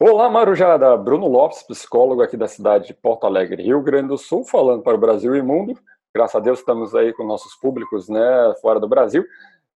Olá, Marujada! Bruno Lopes, psicólogo aqui da cidade de Porto Alegre, Rio Grande do Sul, falando para o Brasil e mundo. Graças a Deus estamos aí com nossos públicos né, fora do Brasil,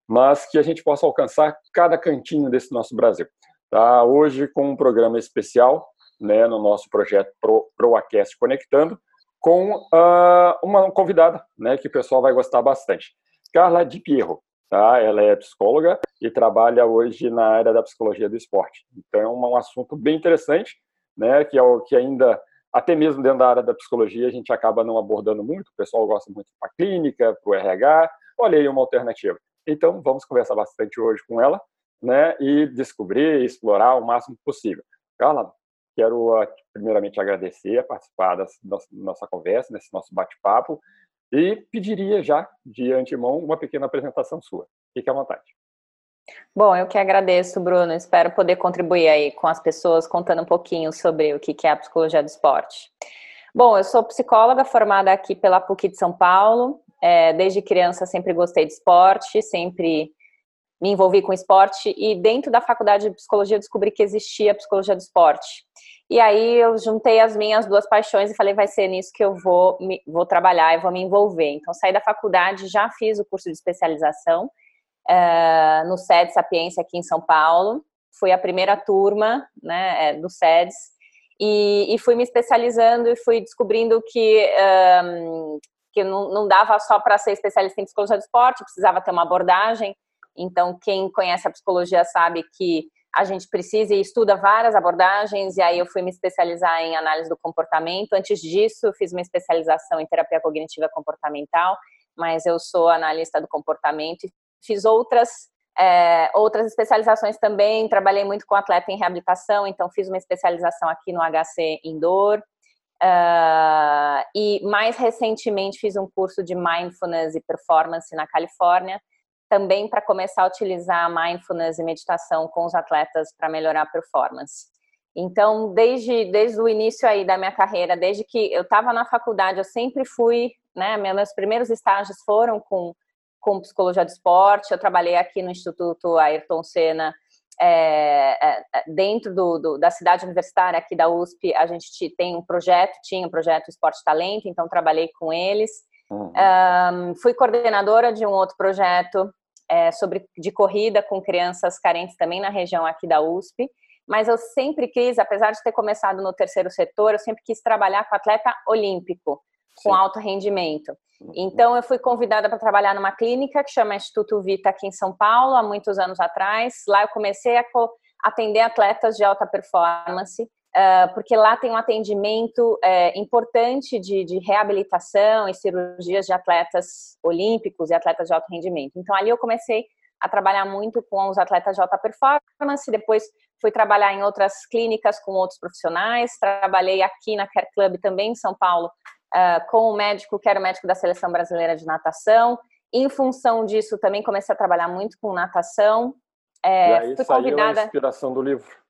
mas que a gente possa alcançar cada cantinho desse nosso Brasil. Tá? Hoje com um programa especial né, no nosso projeto Pro, ProAcast Conectando, com uh, uma convidada né, que o pessoal vai gostar bastante. Carla Di Pierro. Tá? Ela é psicóloga e trabalha hoje na área da psicologia do esporte. Então é um, um assunto bem interessante, né, que é o que ainda até mesmo dentro da área da psicologia a gente acaba não abordando muito. O pessoal gosta muito para clínica, para o RH. Olha aí uma alternativa. Então vamos conversar bastante hoje com ela, né, e descobrir, explorar o máximo possível. Carla, quero primeiramente agradecer a participar da nossa conversa, nesse nosso bate-papo. E pediria já, de antemão, uma pequena apresentação sua. Fique à vontade. Bom, eu que agradeço, Bruno. Espero poder contribuir aí com as pessoas, contando um pouquinho sobre o que é a psicologia do esporte. Bom, eu sou psicóloga formada aqui pela PUC de São Paulo. É, desde criança sempre gostei de esporte, sempre me envolvi com esporte e dentro da faculdade de psicologia descobri que existia a psicologia do esporte. E aí eu juntei as minhas duas paixões e falei, vai ser nisso que eu vou, me, vou trabalhar e vou me envolver. Então, saí da faculdade, já fiz o curso de especialização uh, no SEDS Sapiência aqui em São Paulo. Fui a primeira turma né, é, do SEDS e, e, fui me especializando e fui descobrindo que, um, que não, não dava só para ser especialista em psicologia do esporte, precisava ter uma abordagem. Então, quem conhece a psicologia sabe que a gente precisa e estuda várias abordagens, e aí eu fui me especializar em análise do comportamento. Antes disso, fiz uma especialização em terapia cognitiva comportamental, mas eu sou analista do comportamento e fiz outras, é, outras especializações também. Trabalhei muito com atleta em reabilitação, então fiz uma especialização aqui no HC Indoor. Uh, e mais recentemente fiz um curso de mindfulness e performance na Califórnia, também para começar a utilizar mindfulness e meditação com os atletas para melhorar a performance. Então, desde, desde o início aí da minha carreira, desde que eu estava na faculdade, eu sempre fui, né, meus primeiros estágios foram com, com psicologia do esporte, eu trabalhei aqui no Instituto Ayrton Senna, é, é, é, dentro do, do, da cidade universitária aqui da USP, a gente tem um projeto, tinha um projeto Esporte Talento, então trabalhei com eles. Uhum. Um, fui coordenadora de um outro projeto é, sobre de corrida com crianças carentes também na região aqui da USP. Mas eu sempre quis, apesar de ter começado no terceiro setor, eu sempre quis trabalhar com atleta olímpico, com Sim. alto rendimento. Uhum. Então, eu fui convidada para trabalhar numa clínica que chama Instituto Vita aqui em São Paulo, há muitos anos atrás. Lá eu comecei a atender atletas de alta performance porque lá tem um atendimento uh, importante de, de, reabilitação e cirurgias de atletas olímpicos e atletas de alto rendimento. Então, ali eu comecei a trabalhar muito com os atletas de alta performance, depois fui trabalhar em outras clínicas com outros profissionais, trabalhei aqui na Care Club também em São Paulo uh, com o médico que era o médico da Seleção Brasileira de Natação, em função disso também comecei a trabalhar muito com natação, é, e aí fui convidada. a inspiração do livro.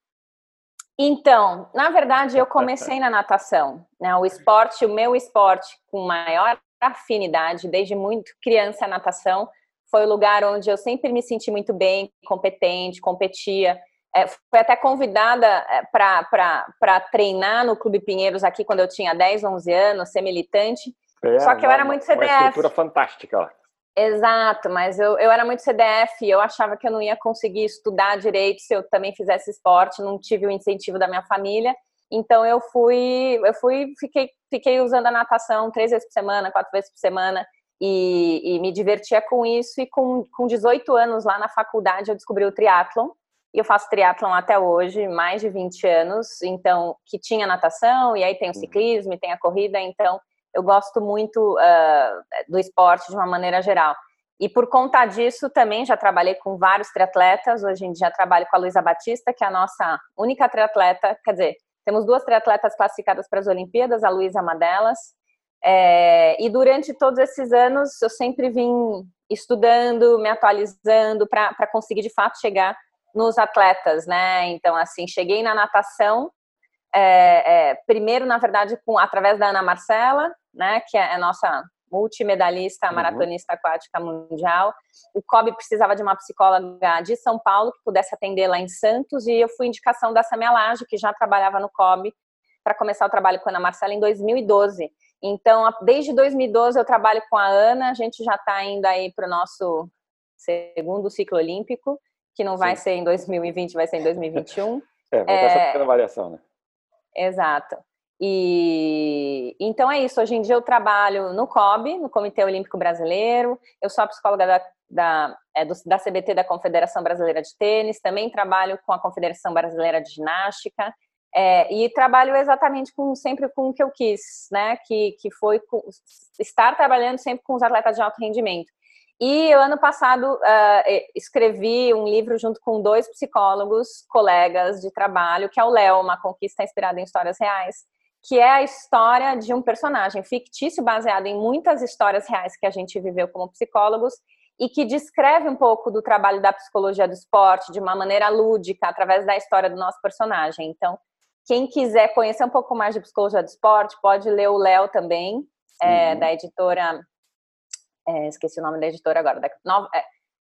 Então, na verdade, eu comecei na natação. Né? O esporte, o meu esporte com maior afinidade, desde muito criança, a natação, foi o lugar onde eu sempre me senti muito bem, competente, competia. É, fui até convidada é, para treinar no Clube Pinheiros aqui quando eu tinha 10, 11 anos, ser militante. É, Só que eu era muito CDF. Uma estrutura fantástica lá. Exato, mas eu, eu era muito CDF, eu achava que eu não ia conseguir estudar direito se eu também fizesse esporte, não tive o incentivo da minha família. Então eu fui, eu fui, fiquei, fiquei usando a natação três vezes por semana, quatro vezes por semana e, e me divertia com isso. E com, com 18 anos lá na faculdade eu descobri o triatlon e eu faço triatlon até hoje, mais de 20 anos. Então que tinha natação e aí tem o uhum. ciclismo e tem a corrida. Então eu gosto muito uh, do esporte de uma maneira geral. E por conta disso, também já trabalhei com vários triatletas. Hoje em dia trabalho com a Luísa Batista, que é a nossa única triatleta. Quer dizer, temos duas triatletas classificadas para as Olimpíadas, a Luísa é uma delas. É, e durante todos esses anos, eu sempre vim estudando, me atualizando para conseguir de fato chegar nos atletas, né? Então, assim, cheguei na natação, é, é, primeiro, na verdade, com através da Ana Marcela, né, que é a nossa multimedalista, uhum. maratonista aquática mundial. O COB precisava de uma psicóloga de São Paulo que pudesse atender lá em Santos e eu fui indicação da Samia Laje, que já trabalhava no COB, para começar o trabalho com a Ana Marcela em 2012. Então, desde 2012 eu trabalho com a Ana, a gente já está indo aí para o nosso segundo ciclo olímpico, que não vai Sim. ser em 2020, vai ser em 2021. É, vai ter é... essa pequena variação, né? Exato. E então é isso. Hoje em dia eu trabalho no COB, no Comitê Olímpico Brasileiro. Eu sou a psicóloga da, da, é, do, da CBT, da Confederação Brasileira de Tênis. Também trabalho com a Confederação Brasileira de Ginástica. É, e trabalho exatamente com sempre com o que eu quis, né? Que, que foi com, estar trabalhando sempre com os atletas de alto rendimento. E ano passado uh, escrevi um livro junto com dois psicólogos, colegas de trabalho, que é o Léo, uma conquista inspirada em histórias reais, que é a história de um personagem fictício baseado em muitas histórias reais que a gente viveu como psicólogos e que descreve um pouco do trabalho da psicologia do esporte de uma maneira lúdica através da história do nosso personagem. Então, quem quiser conhecer um pouco mais de psicologia do esporte, pode ler o Léo também, é, da editora é, esqueci o nome da editora agora. Da, nova, é,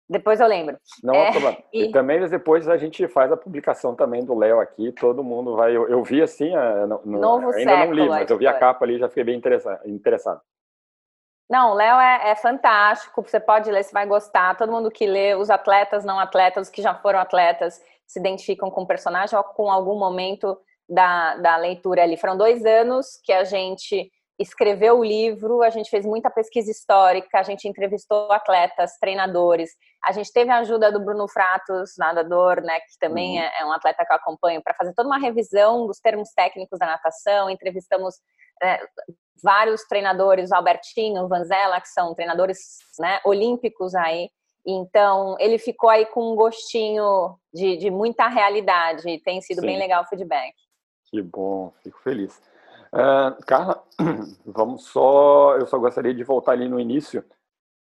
depois eu lembro. Não, é, e... e... também depois a gente faz a publicação também do Léo aqui, todo mundo vai. Eu, eu vi assim, é, no, Novo ainda século, não li, mas eu vi a capa ali e já fiquei bem interessado. Não, o Léo é, é, fantástico, você pode ler, você vai gostar. Todo mundo que lê, os atletas, não atletas, os que já foram atletas, se identificam com o personagem ou com algum momento da, da leitura ali. Foram dois anos que a gente escreveu o livro, a gente fez muita pesquisa histórica, a gente entrevistou atletas, treinadores, a gente teve a ajuda do Bruno Fratos, nadador, né, que também uhum. é, é, um atleta que eu acompanho, para fazer toda uma revisão dos termos técnicos da natação, entrevistamos é, vários treinadores, Albertinho, Vanzella, que são treinadores né, olímpicos aí, então ele ficou aí com um gostinho de, de muita realidade, tem sido Sim. bem legal o feedback. Que bom, fico feliz. Uh, Carla, vamos só. Eu só gostaria de voltar ali no início.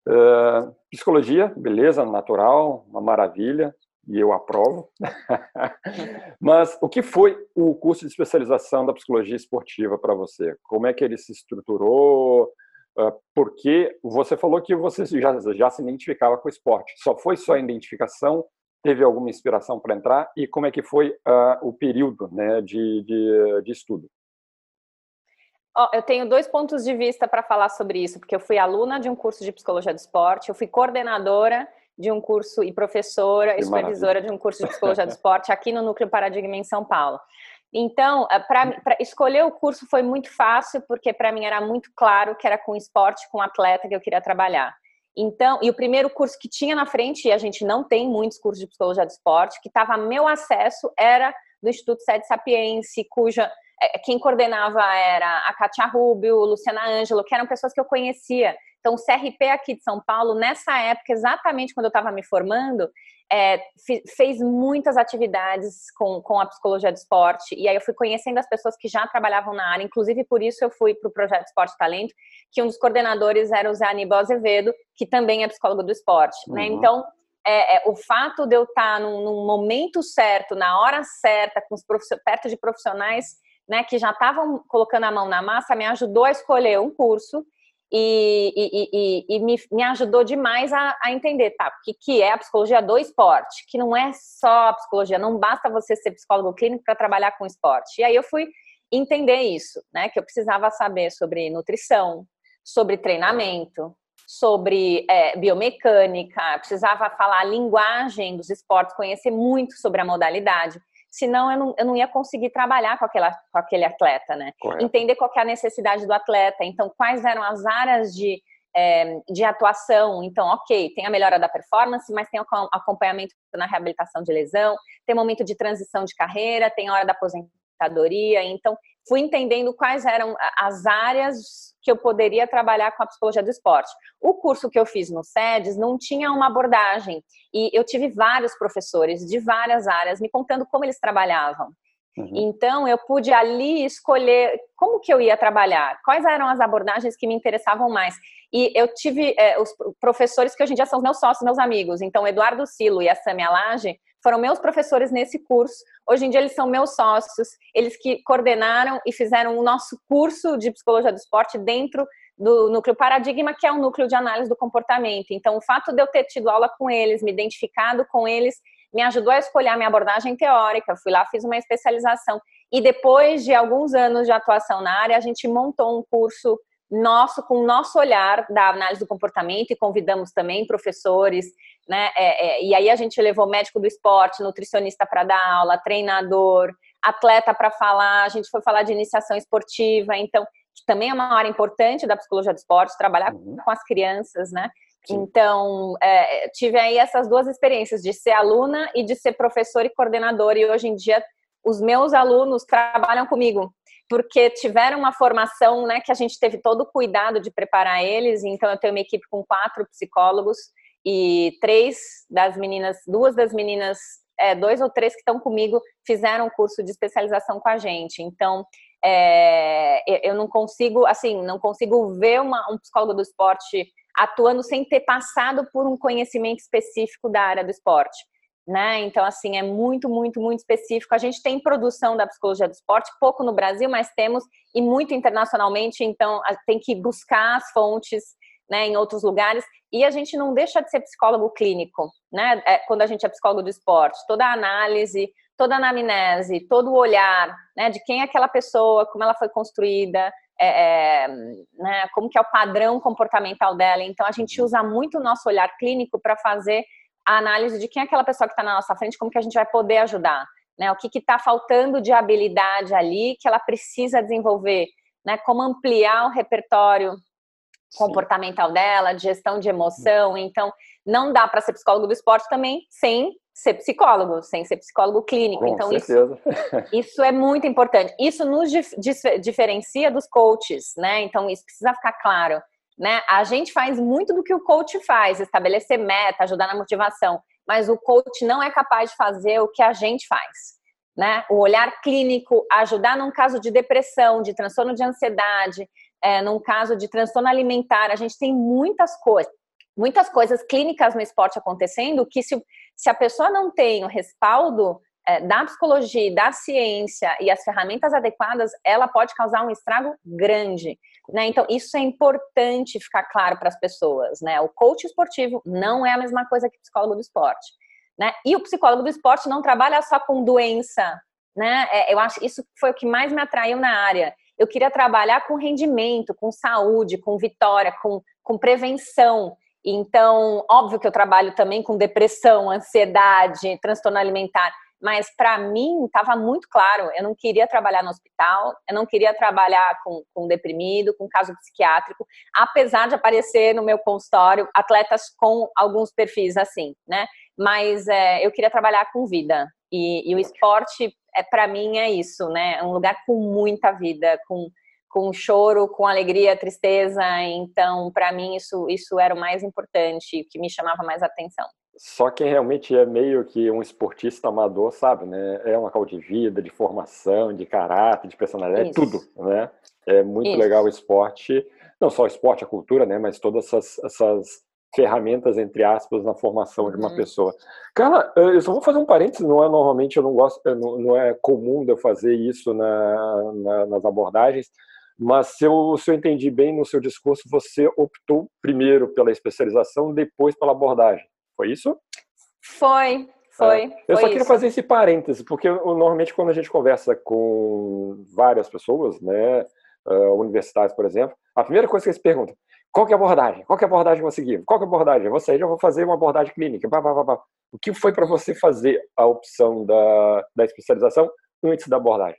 Uh, psicologia, beleza, natural, uma maravilha, e eu aprovo. Mas o que foi o curso de especialização da psicologia esportiva para você? Como é que ele se estruturou? Uh, porque você falou que você já, já se identificava com o esporte. Só foi só a identificação? Teve alguma inspiração para entrar? E como é que foi uh, o período né, de, de, de estudo? Oh, eu tenho dois pontos de vista para falar sobre isso, porque eu fui aluna de um curso de psicologia do esporte, eu fui coordenadora de um curso e professora e supervisora maravilha. de um curso de psicologia do esporte aqui no Núcleo Paradigma em São Paulo. Então, eh, para escolher o curso foi muito fácil, porque para mim era muito claro que era com esporte, com atleta que eu queria trabalhar. Então, e o primeiro curso que tinha na frente, e a gente não tem muitos cursos de psicologia do esporte, que estava meu acesso, era do Instituto Sede Sapiense, cuja quem coordenava era a Katia Rubio, Luciana Ângelo, que eram pessoas que eu conhecia. Então, o CRP aqui de São Paulo, nessa época, exatamente quando eu estava me formando, é, fez muitas atividades com, com a psicologia do esporte. E aí eu fui conhecendo as pessoas que já trabalhavam na área. Inclusive, por isso eu fui para o Projeto Esporte Talento, que um dos coordenadores era o Zé Aníbal Azevedo, que também é psicólogo do esporte. Né? Uhum. Né? Então, é, é, o fato de eu estar num, num, momento certo, na hora certa, com os perto de profissionais né, que já estavam colocando a mão na massa, me ajudou a escolher um curso e, e, e, e me, me, ajudou demais a, a, entender, tá, o que, que é a psicologia do esporte, que não é só a psicologia, não basta você ser psicólogo clínico para trabalhar com esporte. E aí eu fui entender isso, né, que eu precisava saber sobre nutrição, sobre treinamento, sobre é, biomecânica, precisava falar a linguagem dos esportes, conhecer muito sobre a modalidade senão eu não, eu não ia conseguir trabalhar com, aquela, com aquele atleta, né? Correto. Entender qual é a necessidade do atleta, então quais eram as áreas de, é, de atuação. Então, ok, tem a melhora da performance, mas tem o acompanhamento na reabilitação de lesão, tem momento de transição de carreira, tem hora da aposentadoria. Então, fui entendendo quais eram as áreas que eu poderia trabalhar com a psicologia do esporte. O curso que eu fiz no SEDES não tinha uma abordagem e eu tive vários professores de várias áreas me contando como eles trabalhavam. Uhum. Então eu pude ali escolher como que eu ia trabalhar, quais eram as abordagens que me interessavam mais. E eu tive é, os professores que hoje em dia são os meus sócios, meus amigos. Então, Eduardo Silo e a Samia Lage foram meus professores nesse curso. Hoje em dia eles são meus sócios, eles que coordenaram e fizeram o nosso curso de psicologia do esporte dentro do núcleo paradigma, que é um núcleo de análise do comportamento. Então, o fato de eu ter tido aula com eles, me identificado com eles, me ajudou a escolher a minha abordagem teórica. Fui lá, fiz uma especialização. E depois de alguns anos de atuação na área, a gente montou um curso nosso, com o nosso olhar da análise do comportamento e convidamos também professores, né? É, é, e aí a gente levou médico do esporte, nutricionista para dar aula, treinador, atleta para falar, a gente foi falar de iniciação esportiva, então que também é uma área importante da psicologia do esporte, trabalhar uhum. com as crianças, né? Sim. Então, é, tive aí essas duas experiências de ser aluna e de ser professor e coordenador, e hoje em dia os meus alunos trabalham comigo, porque tiveram uma formação, né, que a gente teve todo o cuidado de preparar eles, então eu tenho uma equipe com quatro psicólogos e três das meninas, duas das meninas, é, dois ou três que estão comigo fizeram curso de especialização com a gente, então é, eu não consigo, assim, não consigo ver uma, um psicólogo do esporte atuando sem ter passado por um conhecimento específico da área do esporte. Né? Então, assim, é muito, muito, muito específico. A gente tem produção da psicologia do esporte, pouco no Brasil, mas temos, e muito internacionalmente, então tem que buscar as fontes né, em outros lugares. E a gente não deixa de ser psicólogo clínico, né? É, quando a gente é psicólogo do esporte, toda a análise, toda a anamnese, todo o olhar, né, de quem é aquela pessoa, como ela foi construída, é, é, né, como que é o padrão comportamental dela. Então, a gente usa muito o nosso olhar clínico para fazer a análise de quem é aquela pessoa que está na nossa frente, como que a gente vai poder ajudar, né, o que está faltando de habilidade ali que ela precisa desenvolver, né, como ampliar o repertório comportamental dela, de gestão de emoção. Então, não dá para ser psicólogo do esporte também sem ser psicólogo, sem ser psicólogo clínico. Com então, certeza. Isso, isso é muito importante. Isso nos dif diferencia dos coaches, né? Então, isso precisa ficar claro. Né? A gente faz muito do que o coach faz, estabelecer meta, ajudar na motivação, mas o coach não é capaz de fazer o que a gente faz. Né? O olhar clínico, ajudar num caso de depressão, de transtorno de ansiedade, é, num caso de transtorno alimentar, a gente tem muitas coisas, muitas coisas clínicas no esporte acontecendo que se, se a pessoa não tem o respaldo é, da psicologia, da ciência e as ferramentas adequadas, ela pode causar um estrago grande. Né? Então, isso é importante ficar claro para as pessoas. Né? O coach esportivo não é a mesma coisa que o psicólogo do esporte. Né? E o psicólogo do esporte não trabalha só com doença. Né? É, eu acho isso foi o que mais me atraiu na área. Eu queria trabalhar com rendimento, com saúde, com vitória, com, com prevenção. Então, óbvio que eu trabalho também com depressão, ansiedade, transtorno alimentar, mas para mim estava muito claro, eu não queria trabalhar no hospital, eu não queria trabalhar com, com deprimido, com caso psiquiátrico, apesar de aparecer no meu consultório atletas com alguns perfis assim, né? Mas é, eu queria trabalhar com vida e, e o esporte é para mim é isso, né? É um lugar com muita vida, com com choro, com alegria, tristeza. Então, para mim, isso, isso era o mais importante, o que me chamava mais atenção. Só quem realmente é meio que um esportista amador, sabe, né? É uma cal de vida, de formação, de caráter, de personalidade, é tudo, né? É muito isso. legal o esporte, não só o esporte, a cultura, né? Mas todas essas, essas ferramentas, entre aspas, na formação de uma uhum. pessoa. Cara, eu só vou fazer um parênteses, não é normalmente, eu não gosto, não, não é comum de eu fazer isso na, na, nas abordagens, mas se eu, se eu entendi bem no seu discurso, você optou primeiro pela especialização, depois pela abordagem. Foi isso? Foi, foi. É. Eu foi só queria isso. fazer esse parêntese, porque normalmente quando a gente conversa com várias pessoas, né, uh, universitários, por exemplo, a primeira coisa que eles perguntam, qual que é a abordagem? Qual que é a abordagem que eu vou seguir? Qual que é a abordagem? Eu vou sair, eu vou fazer uma abordagem clínica. Bah, bah, bah, o que foi para você fazer a opção da, da especialização antes da abordagem?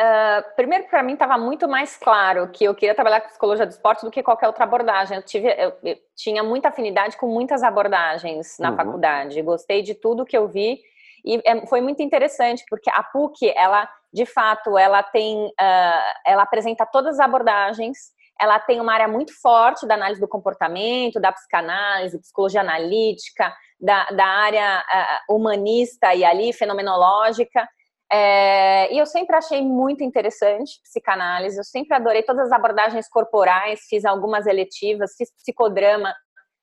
Uh, primeiro, para mim, estava muito mais claro que eu queria trabalhar com psicologia do esporte do que qualquer outra abordagem. Eu, tive, eu, eu tinha muita afinidade com muitas abordagens na uhum. faculdade. Gostei de tudo que eu vi e é, foi muito interessante porque a PUC, ela, de fato, ela tem, uh, ela apresenta todas as abordagens. Ela tem uma área muito forte da análise do comportamento, da psicanálise, psicologia analítica, da, da área uh, humanista e ali fenomenológica. É, e eu sempre achei muito interessante psicanálise, eu sempre adorei todas as abordagens corporais, fiz algumas eletivas, fiz psicodrama,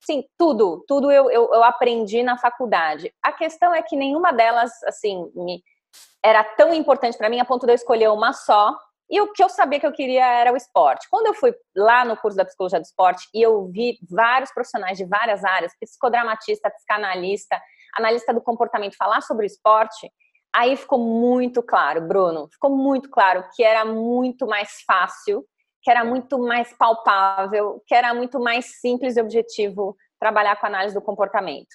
sim, tudo, tudo eu, eu, eu, aprendi na faculdade. A questão é que nenhuma delas, assim, me, era tão importante para mim a ponto de eu escolher uma só E o que eu sabia que eu queria era o esporte. Quando eu fui lá no curso da psicologia do esporte e eu vi vários profissionais de várias áreas, psicodramatista, psicanalista, analista do comportamento falar sobre o esporte, aí ficou muito claro, Bruno, ficou muito claro que era muito mais fácil, que era muito mais palpável, que era muito mais simples e objetivo trabalhar com análise do comportamento.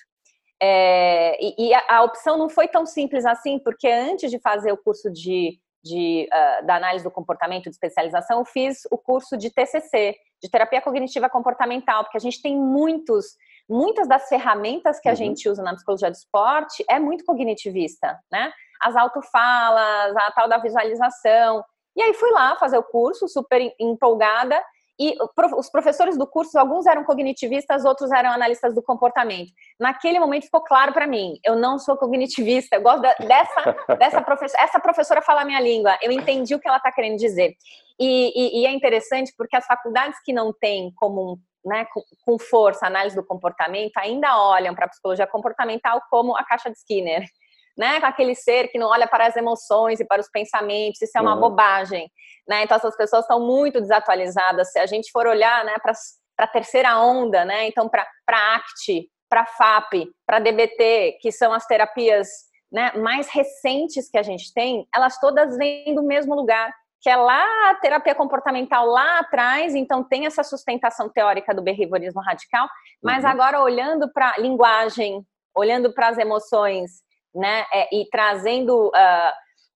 É, e, e a, a, opção não foi tão simples assim, porque antes de fazer o curso de de, uh, da análise do comportamento de especialização, eu fiz o curso de TCC, de terapia cognitiva comportamental, porque a gente tem muitos, muitas das ferramentas que a uhum. gente usa na psicologia do esporte é muito cognitivista, né? As autofalas, a tal da visualização. E aí fui lá fazer o curso, super empolgada, e os professores do curso, alguns eram cognitivistas, outros eram analistas do comportamento. Naquele momento ficou claro para mim, eu não sou cognitivista, eu gosto dessa, dessa professora, essa professora fala a minha língua, eu entendi o que ela está querendo dizer. E, e, e, é interessante porque as faculdades que não têm como né, com, força análise do comportamento ainda olham para a psicologia comportamental como a caixa de Skinner né? Com aquele ser que não olha para as emoções e para os pensamentos, isso é uma uhum. bobagem, né? Então essas pessoas estão muito desatualizadas. Se a gente for olhar, né, para a terceira onda, né? Então para para ACT, para FAP, para DBT, que são as terapias né, mais recentes que a gente tem, elas todas vêm do mesmo lugar, que é lá a terapia comportamental lá atrás, então tem essa sustentação teórica do behaviorismo radical, mas uhum. agora olhando para linguagem, olhando para as emoções, né? É, e trazendo, uh,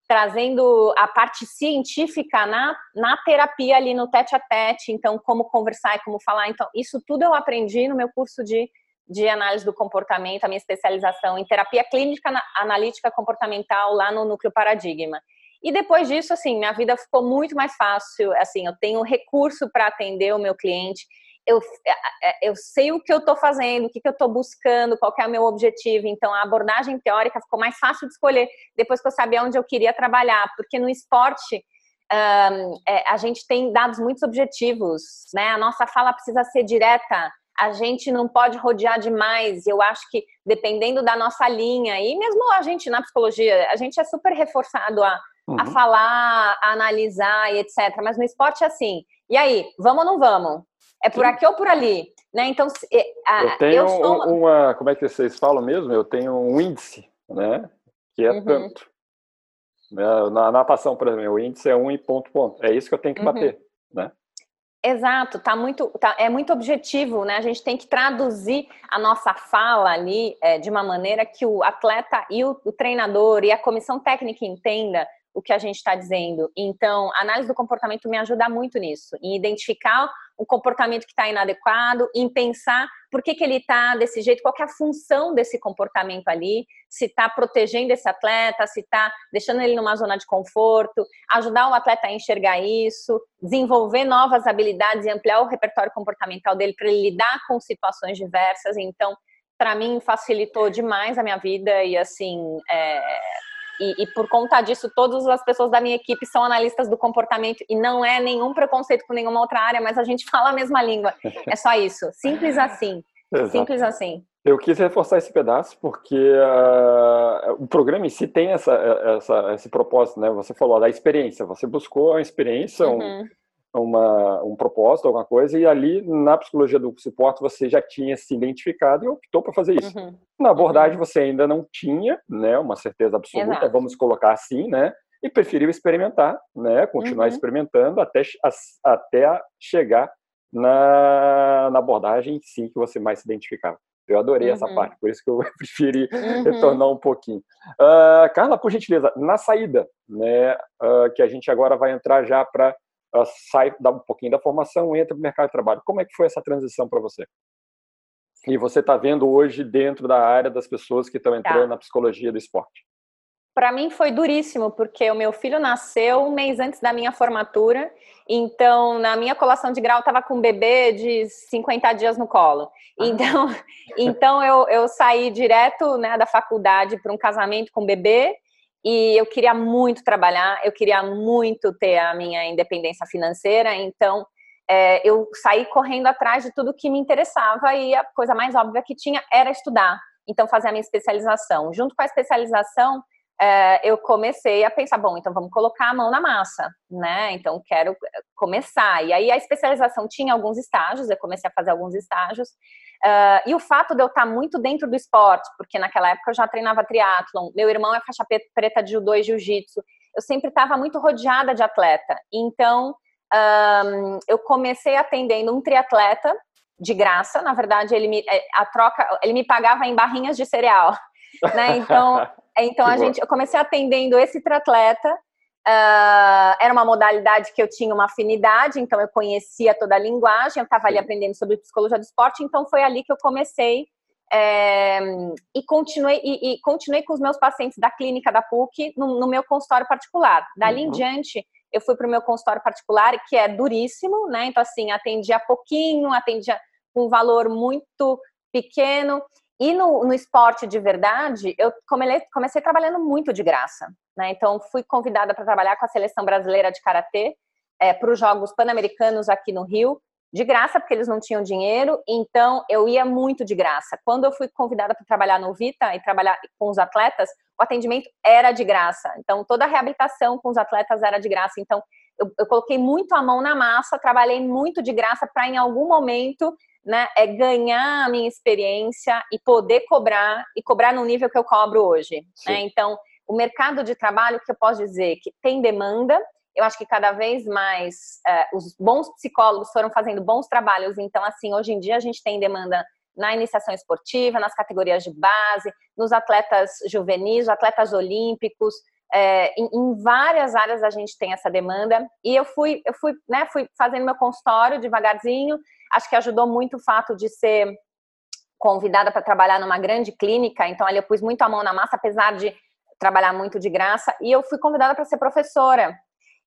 trazendo a parte científica na, na terapia ali no tete a tete, então como conversar e como falar. Então, isso tudo eu aprendi no meu curso de, de análise do comportamento, a minha especialização em terapia clínica analítica comportamental lá no Núcleo Paradigma. E depois disso, assim, minha vida ficou muito mais fácil. Assim, eu tenho recurso para atender o meu cliente eu, é, é, eu sei o que eu estou fazendo, o que, que eu estou buscando, qual é o meu objetivo. Então, a abordagem teórica ficou mais fácil de escolher depois que eu sabia onde eu queria trabalhar, porque no esporte um, é, a gente tem dados muito objetivos, né? A nossa fala precisa ser direta, a gente não pode rodear demais. Eu acho que dependendo da nossa linha, e mesmo a gente na psicologia, a gente é super reforçado a, uhum. a falar, a analisar e etc. Mas no esporte é assim. E aí, vamos ou não vamos? É por aqui ou por ali? Né? Então, a, eu tenho eu sou... uma, como é que vocês falam mesmo? Eu tenho um índice, né? Que é uhum. tanto. Né, na natação, por exemplo, o índice é um e ponto ponto. É isso que eu tenho que uhum. bater, né? Exato, tá muito, tá, é muito objetivo, né? A gente tem que traduzir a nossa fala ali é, de uma maneira que o atleta e o, o treinador e a comissão técnica entenda o que a gente está dizendo. Então, a análise do comportamento me ajuda muito nisso, em identificar o comportamento que está inadequado, em pensar por que, que ele está desse jeito, qual é a função desse comportamento ali, se está protegendo esse atleta, se está deixando ele numa zona de conforto, ajudar o atleta a enxergar isso, desenvolver novas habilidades e ampliar o repertório comportamental dele para ele lidar com situações diversas. Então, para mim, facilitou demais a minha vida e, assim, é e, e, por conta disso, todas as pessoas da minha equipe são analistas do comportamento e não é nenhum preconceito com nenhuma outra área, mas a gente fala a mesma língua. É só isso. Simples assim. Exato. Simples assim. Eu quis reforçar esse pedaço porque uh, o programa em si tem essa, essa, esse propósito, né? Você falou da experiência, você buscou a experiência, uhum. um, uma, um propósito, alguma coisa, e ali na psicologia do suporte você já tinha se identificado e optou por fazer isso. Uhum. Na abordagem uhum. você ainda não tinha, né, uma certeza absoluta, Exato. vamos colocar assim, né, e preferiu experimentar, né, continuar uhum. experimentando até, até chegar na, na abordagem sim que você mais se identificava. Eu adorei essa uhum. parte, por isso que eu preferi uhum. retornar um pouquinho. Uh, Carla, por gentileza, na saída, né, uh, que a gente agora vai entrar já para sai dá um pouquinho da formação, entra no mercado de trabalho. Como é que foi essa transição para você? E você está vendo hoje dentro da área das pessoas que estão tá. entrando tá. na psicologia do esporte? Para mim foi duríssimo, porque o meu filho nasceu um mês antes da minha formatura, então na minha colação de grau estava com um bebê de 50 dias no colo. Ah. Então, então eu, eu saí direto né, da faculdade para um casamento com bebê, e eu queria muito trabalhar, eu queria muito ter a minha independência financeira, então é, eu saí correndo atrás de tudo que me interessava e a coisa mais óbvia que tinha era estudar, então fazer a minha especialização. Junto com a especialização, é, eu comecei a pensar, bom, então vamos colocar a mão na massa, né? Então quero começar. E aí a especialização tinha alguns estágios, eu comecei a fazer alguns estágios. Uh, e o fato de eu estar muito dentro do esporte, porque naquela época eu já treinava triatlon, meu irmão é faixa preta de judô e jiu-jitsu, eu sempre estava muito rodeada de atleta. Então, um, eu comecei atendendo um triatleta de graça, na verdade, ele me, é, a troca, ele me pagava em barrinhas de cereal, né? Então, então a gente, eu comecei atendendo esse triatleta, uh, era uma modalidade que eu tinha uma afinidade, então eu conhecia toda a linguagem, eu estava ali aprendendo sobre psicologia do esporte, então foi ali que eu comecei é, e, continuei, e, e, continuei com os meus pacientes da clínica da PUC no, no meu consultório particular. Dali uhum. em diante, eu fui para o meu consultório particular, que é duríssimo, né? Então, assim, atendia pouquinho, atendia com um valor muito pequeno. E no, no esporte de verdade, eu comecei, comecei trabalhando muito de graça, né? Então, fui convidada para trabalhar com a seleção brasileira de karatê é, para os Jogos Pan-Americanos aqui no Rio de graça, porque eles não tinham dinheiro, então eu ia muito de graça. Quando eu fui convidada para trabalhar no Vita e trabalhar com os atletas, o atendimento era de graça. Então, toda a reabilitação com os atletas era de graça. Então, eu, eu coloquei muito a mão na massa, trabalhei muito de graça para, em algum momento, né, é ganhar a minha experiência e poder cobrar, e cobrar no nível que eu cobro hoje. Né? Então, o mercado de trabalho, que eu posso dizer que tem demanda, eu acho que cada vez mais uh, os bons psicólogos foram fazendo bons trabalhos. Então, assim, hoje em dia a gente tem demanda na iniciação esportiva, nas categorias de base, nos atletas juvenis, atletas olímpicos, é, em, em, várias áreas a gente tem essa demanda. E eu fui, eu fui, né, fui fazendo meu consultório devagarzinho. Acho que ajudou muito o fato de ser convidada para trabalhar numa grande clínica. Então, ali eu pus muito a mão na massa, apesar de trabalhar muito de graça. E eu fui convidada para ser professora.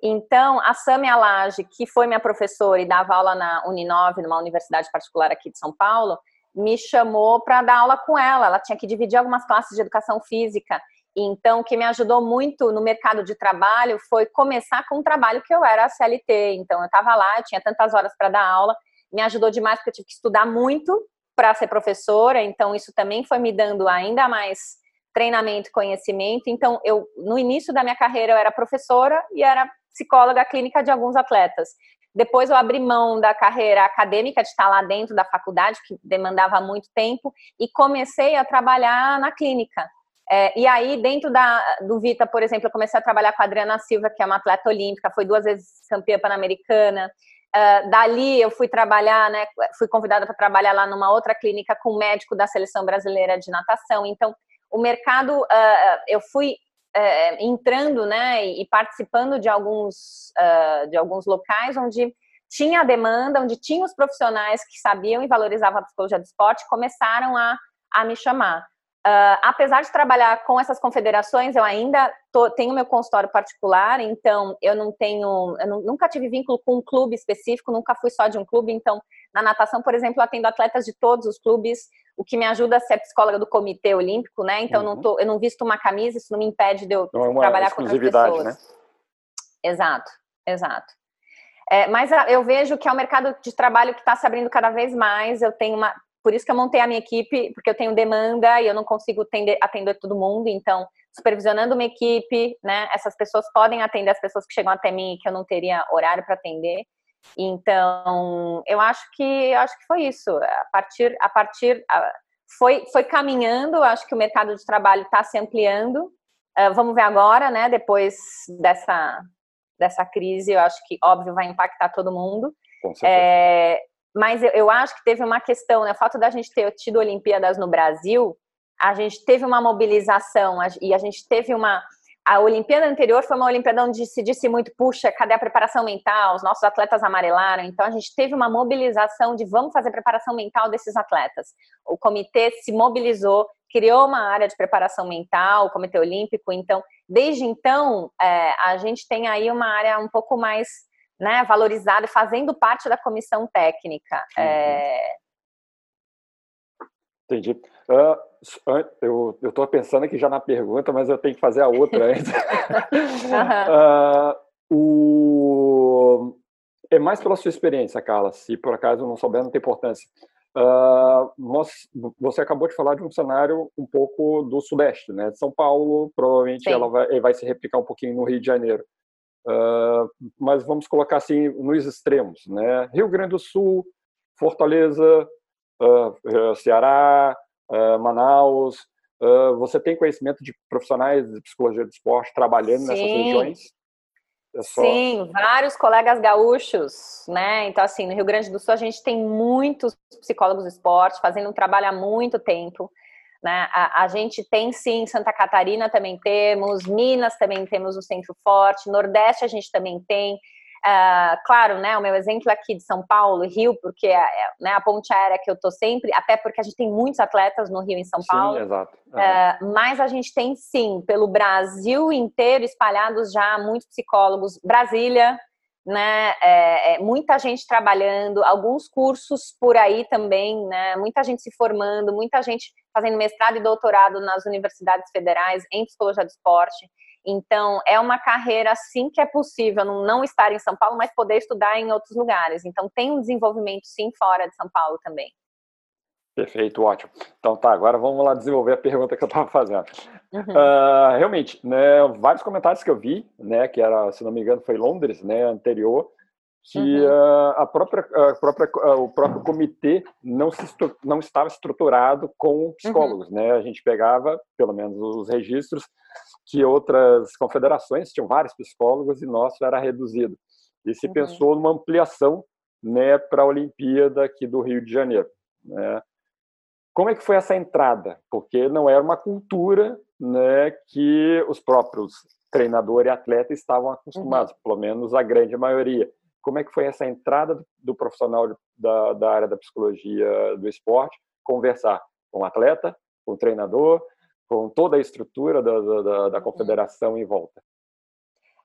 Então, a Samia Lage, que foi minha professora e dava aula na Uninove, numa universidade particular aqui de São Paulo, me chamou para dar aula com ela. Ela tinha que dividir algumas classes de educação física. Então, o que me ajudou muito no mercado de trabalho foi começar com um trabalho que eu era CLT. Então, eu estava lá, eu tinha tantas horas para dar aula. Me ajudou demais porque eu tive que estudar muito para ser professora. Então, isso também foi me dando ainda mais treinamento, conhecimento. Então, eu no início da minha carreira eu era professora e era psicóloga clínica de alguns atletas. Depois eu abri mão da carreira acadêmica, de estar lá dentro da faculdade, que demandava muito tempo, e comecei a trabalhar na clínica. É, e aí, dentro da, do Vita, por exemplo, eu comecei a trabalhar com a Adriana Silva, que é uma atleta olímpica, foi duas vezes campeã pan-americana. Uh, dali eu fui trabalhar, né, fui convidada para trabalhar lá numa outra clínica com um médico da seleção brasileira de natação. Então, o mercado, uh, eu fui é, entrando né, e participando de alguns, uh, de alguns locais onde tinha demanda, onde tinha os profissionais que sabiam e valorizavam a psicologia do esporte, começaram a, a me chamar. Uh, apesar de trabalhar com essas confederações, eu ainda tô, tenho meu consultório particular, então eu não tenho, eu não, nunca tive vínculo com um clube específico, nunca fui só de um clube, então na natação, por exemplo, eu atendo atletas de todos os clubes, o que me ajuda a ser psicóloga do Comitê Olímpico, né? Então, uhum. não tô, eu não visto uma camisa, isso não me impede de eu não é trabalhar com outras pessoas. Né? Exato, exato. É, mas eu vejo que é um mercado de trabalho que está se abrindo cada vez mais. Eu tenho uma. Por isso que eu montei a minha equipe, porque eu tenho demanda e eu não consigo atender, atender todo mundo. Então, supervisionando uma equipe, né? Essas pessoas podem atender as pessoas que chegam até mim que eu não teria horário para atender. Então, eu acho que eu acho que foi isso. A partir a partir foi foi caminhando, acho que o mercado de trabalho está se ampliando. Uh, vamos ver agora, né, depois dessa dessa crise, eu acho que óbvio vai impactar todo mundo. Com certeza. É, mas eu, eu, acho que teve uma questão, né, o fato da gente ter tido Olimpíadas no Brasil, a gente teve uma mobilização e a gente teve uma a Olimpíada anterior foi uma Olimpíada onde se disse muito, puxa, cadê a preparação mental? Os nossos atletas amarelaram. Então a gente teve uma mobilização de vamos fazer preparação mental desses atletas. O comitê se mobilizou, criou uma área de preparação mental, o Comitê Olímpico. Então, desde então, é, a gente tem aí uma área um pouco mais né, valorizada, fazendo parte da comissão técnica. Uhum. É... Entendi. Uh, eu estou pensando aqui já na pergunta, mas eu tenho que fazer a outra ainda. uh, o... É mais pela sua experiência, Carla. Se por acaso não souber, não tem importância. Uh, nós, você acabou de falar de um cenário um pouco do Sudeste, né? São Paulo, provavelmente Sim. ela vai, vai, se replicar um pouquinho no Rio de Janeiro. Uh, mas vamos colocar assim nos extremos, né? Rio Grande do Sul, Fortaleza, uh, Ceará, Manaus. você tem conhecimento de profissionais de psicologia do esporte trabalhando Sim. nessas regiões? É só... Sim, vários colegas gaúchos, né? Então, assim, no Rio Grande do Sul a gente tem muitos psicólogos do esporte fazendo um trabalho há muito tempo. Né? A, a, gente tem sim, Santa Catarina também temos, Minas também temos o Centro Forte, Nordeste a gente também tem. Uh, claro, né, o meu exemplo aqui de São Paulo, Rio, porque é, é né, a ponte aérea que eu tô sempre, até porque a gente tem muitos atletas no Rio e em São Paulo. Sim, exato. Uhum. Uh, mas a gente tem sim, pelo Brasil inteiro, espalhados já muitos psicólogos. Brasília, né, é, é, muita gente trabalhando, alguns cursos por aí também, né, muita gente se formando, muita gente fazendo mestrado e doutorado nas universidades federais em psicologia do esporte. Então, é uma carreira, sim, que é possível não estar em São Paulo, mas poder estudar em outros lugares. Então, tem um desenvolvimento, sim, fora de São Paulo também. Perfeito, ótimo. Então tá, agora vamos lá desenvolver a pergunta que eu estava fazendo. Uhum. Uh, realmente, né, vários comentários que eu vi, né, que era, se não me engano, foi Londres, né, anterior, que uhum. uh, a própria, a própria, uh, o próprio comitê não, se, não estava estruturado com psicólogos, uhum. né? A gente pegava, pelo menos os registros, que outras confederações tinham vários psicólogos e nosso era reduzido. E se uhum. pensou numa ampliação né, para a Olimpíada aqui do Rio de Janeiro. Né? Como é que foi essa entrada? Porque não era uma cultura né, que os próprios treinador e atleta estavam acostumados, uhum. pelo menos a grande maioria. Como é que foi essa entrada do, profissional da, da área da psicologia do esporte conversar com o atleta, com o treinador, com toda a estrutura da, da, da uhum. confederação em volta?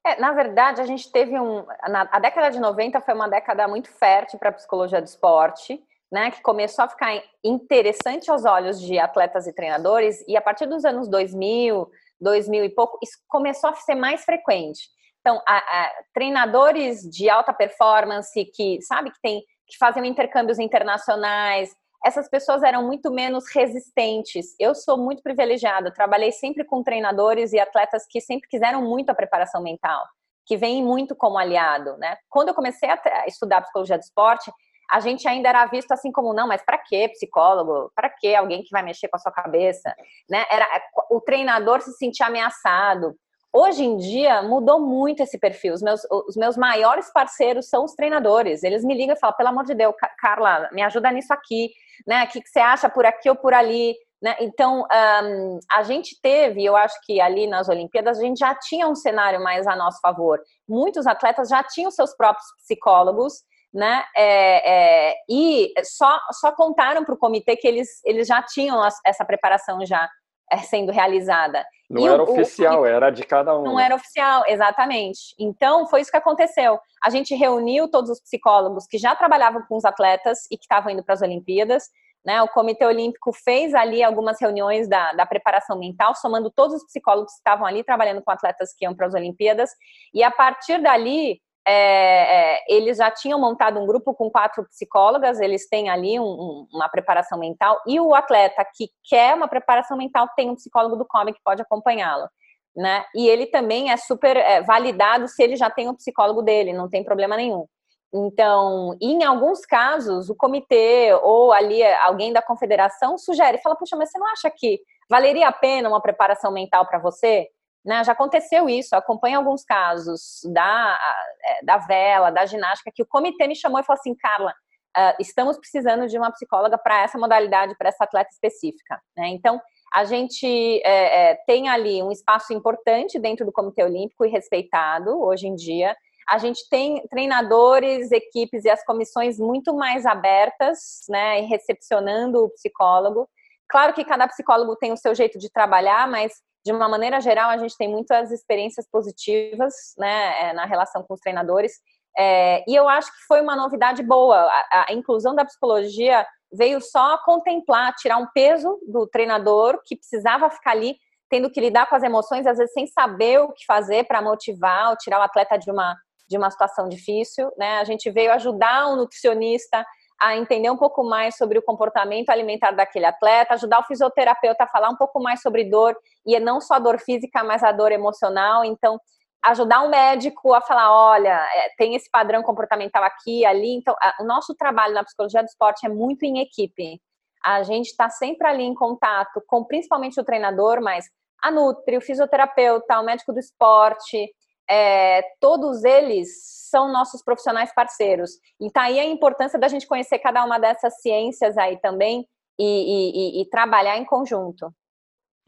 É, na verdade, a gente teve um. Na, a década de 90 foi uma década muito fértil para a psicologia do esporte, né? Que começou a ficar interessante aos olhos de atletas e treinadores, e a partir dos anos 2000, 2000 e pouco, isso começou a ser mais frequente. Então, a, a, treinadores de alta performance que, sabe, que tem que fazem intercâmbios internacionais, essas pessoas eram muito menos resistentes. Eu sou muito privilegiada, trabalhei sempre com treinadores e atletas que sempre quiseram muito a preparação mental, que vêm muito como aliado, né? Quando eu comecei a estudar psicologia do esporte, a gente ainda era visto assim como não, mas para que psicólogo? Para que alguém que vai mexer com a sua cabeça, né? Era o treinador se sentia ameaçado. Hoje em dia mudou muito esse perfil. Os meus, os meus maiores parceiros são os treinadores. Eles me ligam e falam: pelo amor de Deus, Carla, me ajuda nisso aqui, né? O que, que você acha por aqui ou por ali? Né? Então, um, a gente teve, eu acho que ali nas Olimpíadas, a gente já tinha um cenário mais a nosso favor. Muitos atletas já tinham seus próprios psicólogos, né? É, é, e só, só contaram para o comitê que eles, eles já tinham essa preparação já é, sendo realizada. Não e era o, oficial, o, era de cada um. Não era oficial, exatamente. Então, foi isso que aconteceu. A gente reuniu todos os psicólogos que já trabalhavam com os atletas e que estavam indo para as Olimpíadas. Né? O Comitê Olímpico fez ali algumas reuniões da, da preparação mental, somando todos os psicólogos que estavam ali trabalhando com atletas que iam para as Olimpíadas. E a partir dali, é, é, eles já tinham montado um grupo com quatro psicólogas, eles têm ali um, um, uma preparação mental, e o atleta que quer uma preparação mental tem um psicólogo do COME que pode acompanhá-lo. Né? E ele também é super é, validado se ele já tem um psicólogo dele, não tem problema nenhum. Então, em alguns casos, o comitê ou ali alguém da confederação sugere, fala, puxa, mas você não acha que valeria a pena uma preparação mental para você? Né, já aconteceu isso, acompanho alguns casos da, é, da vela, da ginástica, que o comitê me chamou e falou assim, Carla, uh, estamos precisando de uma psicóloga para essa modalidade, para essa atleta específica. Né? Então, a gente é, é, tem ali um espaço importante dentro do Comitê Olímpico e respeitado hoje em dia. A gente tem treinadores, equipes e as comissões muito mais abertas, né, e recepcionando o psicólogo. Claro que cada psicólogo tem o seu jeito de trabalhar, mas de uma maneira geral, a gente tem muitas experiências positivas né, é, na relação com os treinadores. É, e eu acho que foi uma novidade boa. A, a, inclusão da psicologia veio só contemplar, tirar um peso do treinador que precisava ficar ali, tendo que lidar com as emoções, às vezes sem saber o que fazer para motivar ou tirar o atleta de uma, de uma situação difícil. Né? A gente veio ajudar o nutricionista a entender um pouco mais sobre o comportamento alimentar daquele atleta, ajudar o fisioterapeuta a falar um pouco mais sobre dor, e não só a dor física, mas a dor emocional. Então, ajudar o médico a falar, olha, é, tem esse padrão comportamental aqui, ali. Então, o nosso trabalho na psicologia do esporte é muito em equipe. A gente está sempre ali em contato com, principalmente o treinador, mas a Nutri, o fisioterapeuta, o médico do esporte, é, todos eles são nossos profissionais parceiros. E tá aí a importância da gente conhecer cada uma dessas ciências aí também e, e, e trabalhar em conjunto.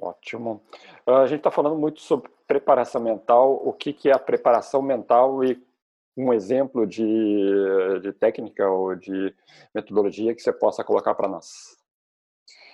Ótimo. Ah, a gente está falando muito sobre preparação mental. O que, que é a preparação mental e um exemplo de, de técnica ou de metodologia que você possa colocar para nós?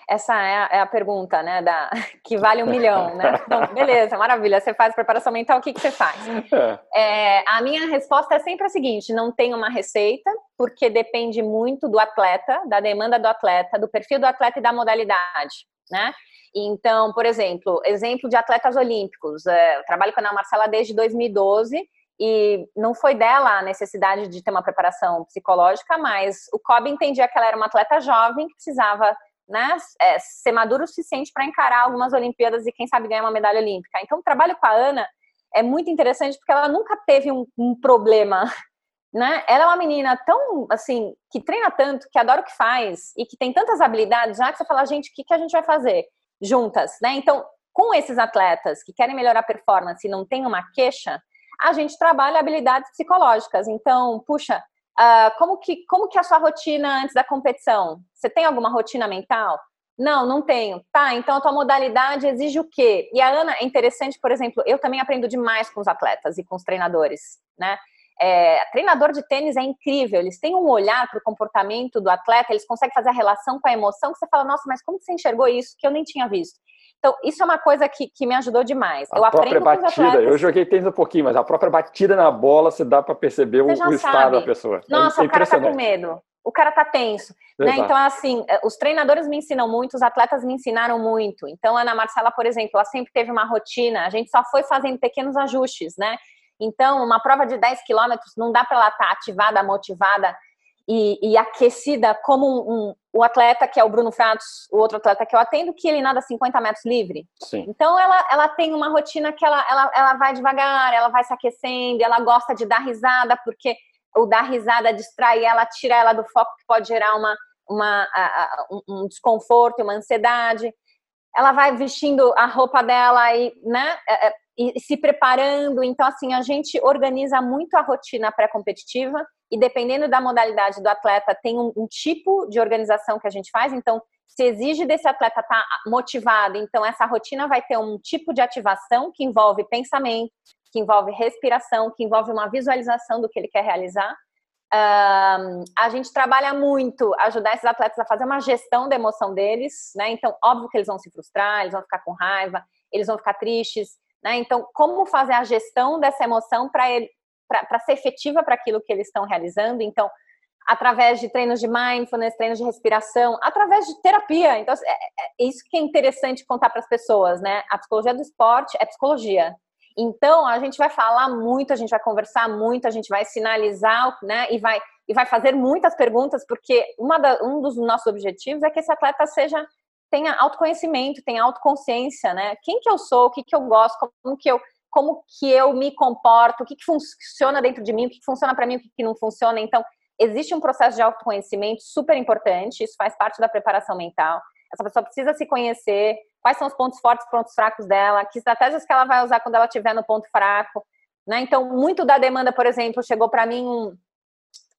Essa é a, é a, pergunta, né, da, que vale um milhão, né? Beleza, maravilha. Você faz preparação mental, o que, que você faz? É. é, a minha resposta é sempre a seguinte: não tem uma receita, porque depende muito do atleta, da demanda do atleta, do perfil do atleta e da modalidade, né? Então, por exemplo, exemplo de atletas olímpicos. É, eu trabalho com a Ana Marcela desde 2012 e não foi dela a necessidade de ter uma preparação psicológica, mas o Kobe entendia que ela era uma atleta jovem que precisava né, é, ser maduro o suficiente para encarar algumas Olimpíadas e quem sabe ganhar uma medalha olímpica. Então, o trabalho com a Ana é muito interessante porque ela nunca teve um, um problema, né? Ela é uma menina tão, assim, que treina tanto, que adora o que faz e que tem tantas habilidades, já que você fala, gente, o que, que a gente vai fazer juntas, né? Então, com esses atletas que querem melhorar a performance e não tem uma queixa, a gente trabalha habilidades psicológicas. Então, puxa, Uh, como, que, como que é a sua rotina antes da competição? Você tem alguma rotina mental? Não, não tenho. Tá, então a tua modalidade exige o quê? E a Ana, é interessante, por exemplo, eu também aprendo demais com os atletas e com os treinadores, né? É, treinador de tênis é incrível, eles têm um olhar para o comportamento do atleta, eles conseguem fazer a relação com a emoção, que você fala, nossa, mas como você enxergou isso que eu nem tinha visto? Então, isso é uma coisa que, que me ajudou demais. A eu própria batida, eu joguei tênis um pouquinho, mas a própria batida na bola, você dá para perceber o, o estado da pessoa. É nossa, é o cara tá com medo. O cara tá tenso. Né? Então, assim, eh, os treinadores me ensinam muito, os atletas me ensinaram muito. Então, a Ana Marcela, por exemplo, ela sempre teve uma rotina, a gente só foi fazendo pequenos ajustes, né? Então, uma prova de 10 quilômetros, não dá para ela estar tá ativada, motivada e, e aquecida como um, o atleta que é o Bruno Fratos, o outro atleta que eu atendo, que ele nada 50 metros livre. Sim. Então ela, ela tem uma rotina que ela, ela, ela vai devagar, ela vai se aquecendo, ela gosta de dar risada, porque o dar risada distrai ela, tira ela do foco, que pode gerar uma, uma, um desconforto, uma ansiedade. Ela vai vestindo a roupa dela e, né, é, é, e se preparando. Então, assim, a gente organiza muito a rotina pré-competitiva e dependendo da modalidade do atleta, tem um, um, tipo de organização que a gente faz. Então, se exige desse atleta estar tá motivado, então essa rotina vai ter um tipo de ativação que envolve pensamento, que envolve respiração, que envolve uma visualização do que ele quer realizar. Um, a gente trabalha muito ajudar esses atletas a fazer uma gestão da emoção deles, né? Então, óbvio que eles vão se frustrar, eles vão ficar com raiva, eles vão ficar tristes, né? Então, como fazer a gestão dessa emoção para ele, para ser efetiva para aquilo que eles estão realizando. Então, através de treinos de mindfulness, treinos de respiração, através de terapia. Então, é, é isso que é interessante contar para as pessoas, né? A psicologia do esporte é psicologia. Então, a gente vai falar muito, a gente vai conversar muito, a gente vai sinalizar, né? E vai, e vai fazer muitas perguntas, porque uma da, um dos nossos objetivos é que esse atleta seja tenha autoconhecimento, tenha autoconsciência, né? Quem que eu sou, o que que eu gosto, como que eu como que eu me comporto, o que, que funciona dentro de mim, o que, que funciona para mim, o que, que não funciona. Então, existe um processo de autoconhecimento super importante, isso faz parte da preparação mental. Essa pessoa precisa se conhecer, quais são os pontos fortes, pontos fracos dela, que estratégias que ela vai usar quando ela estiver no ponto fraco. Né? Então, muito da demanda, por exemplo, chegou para mim um.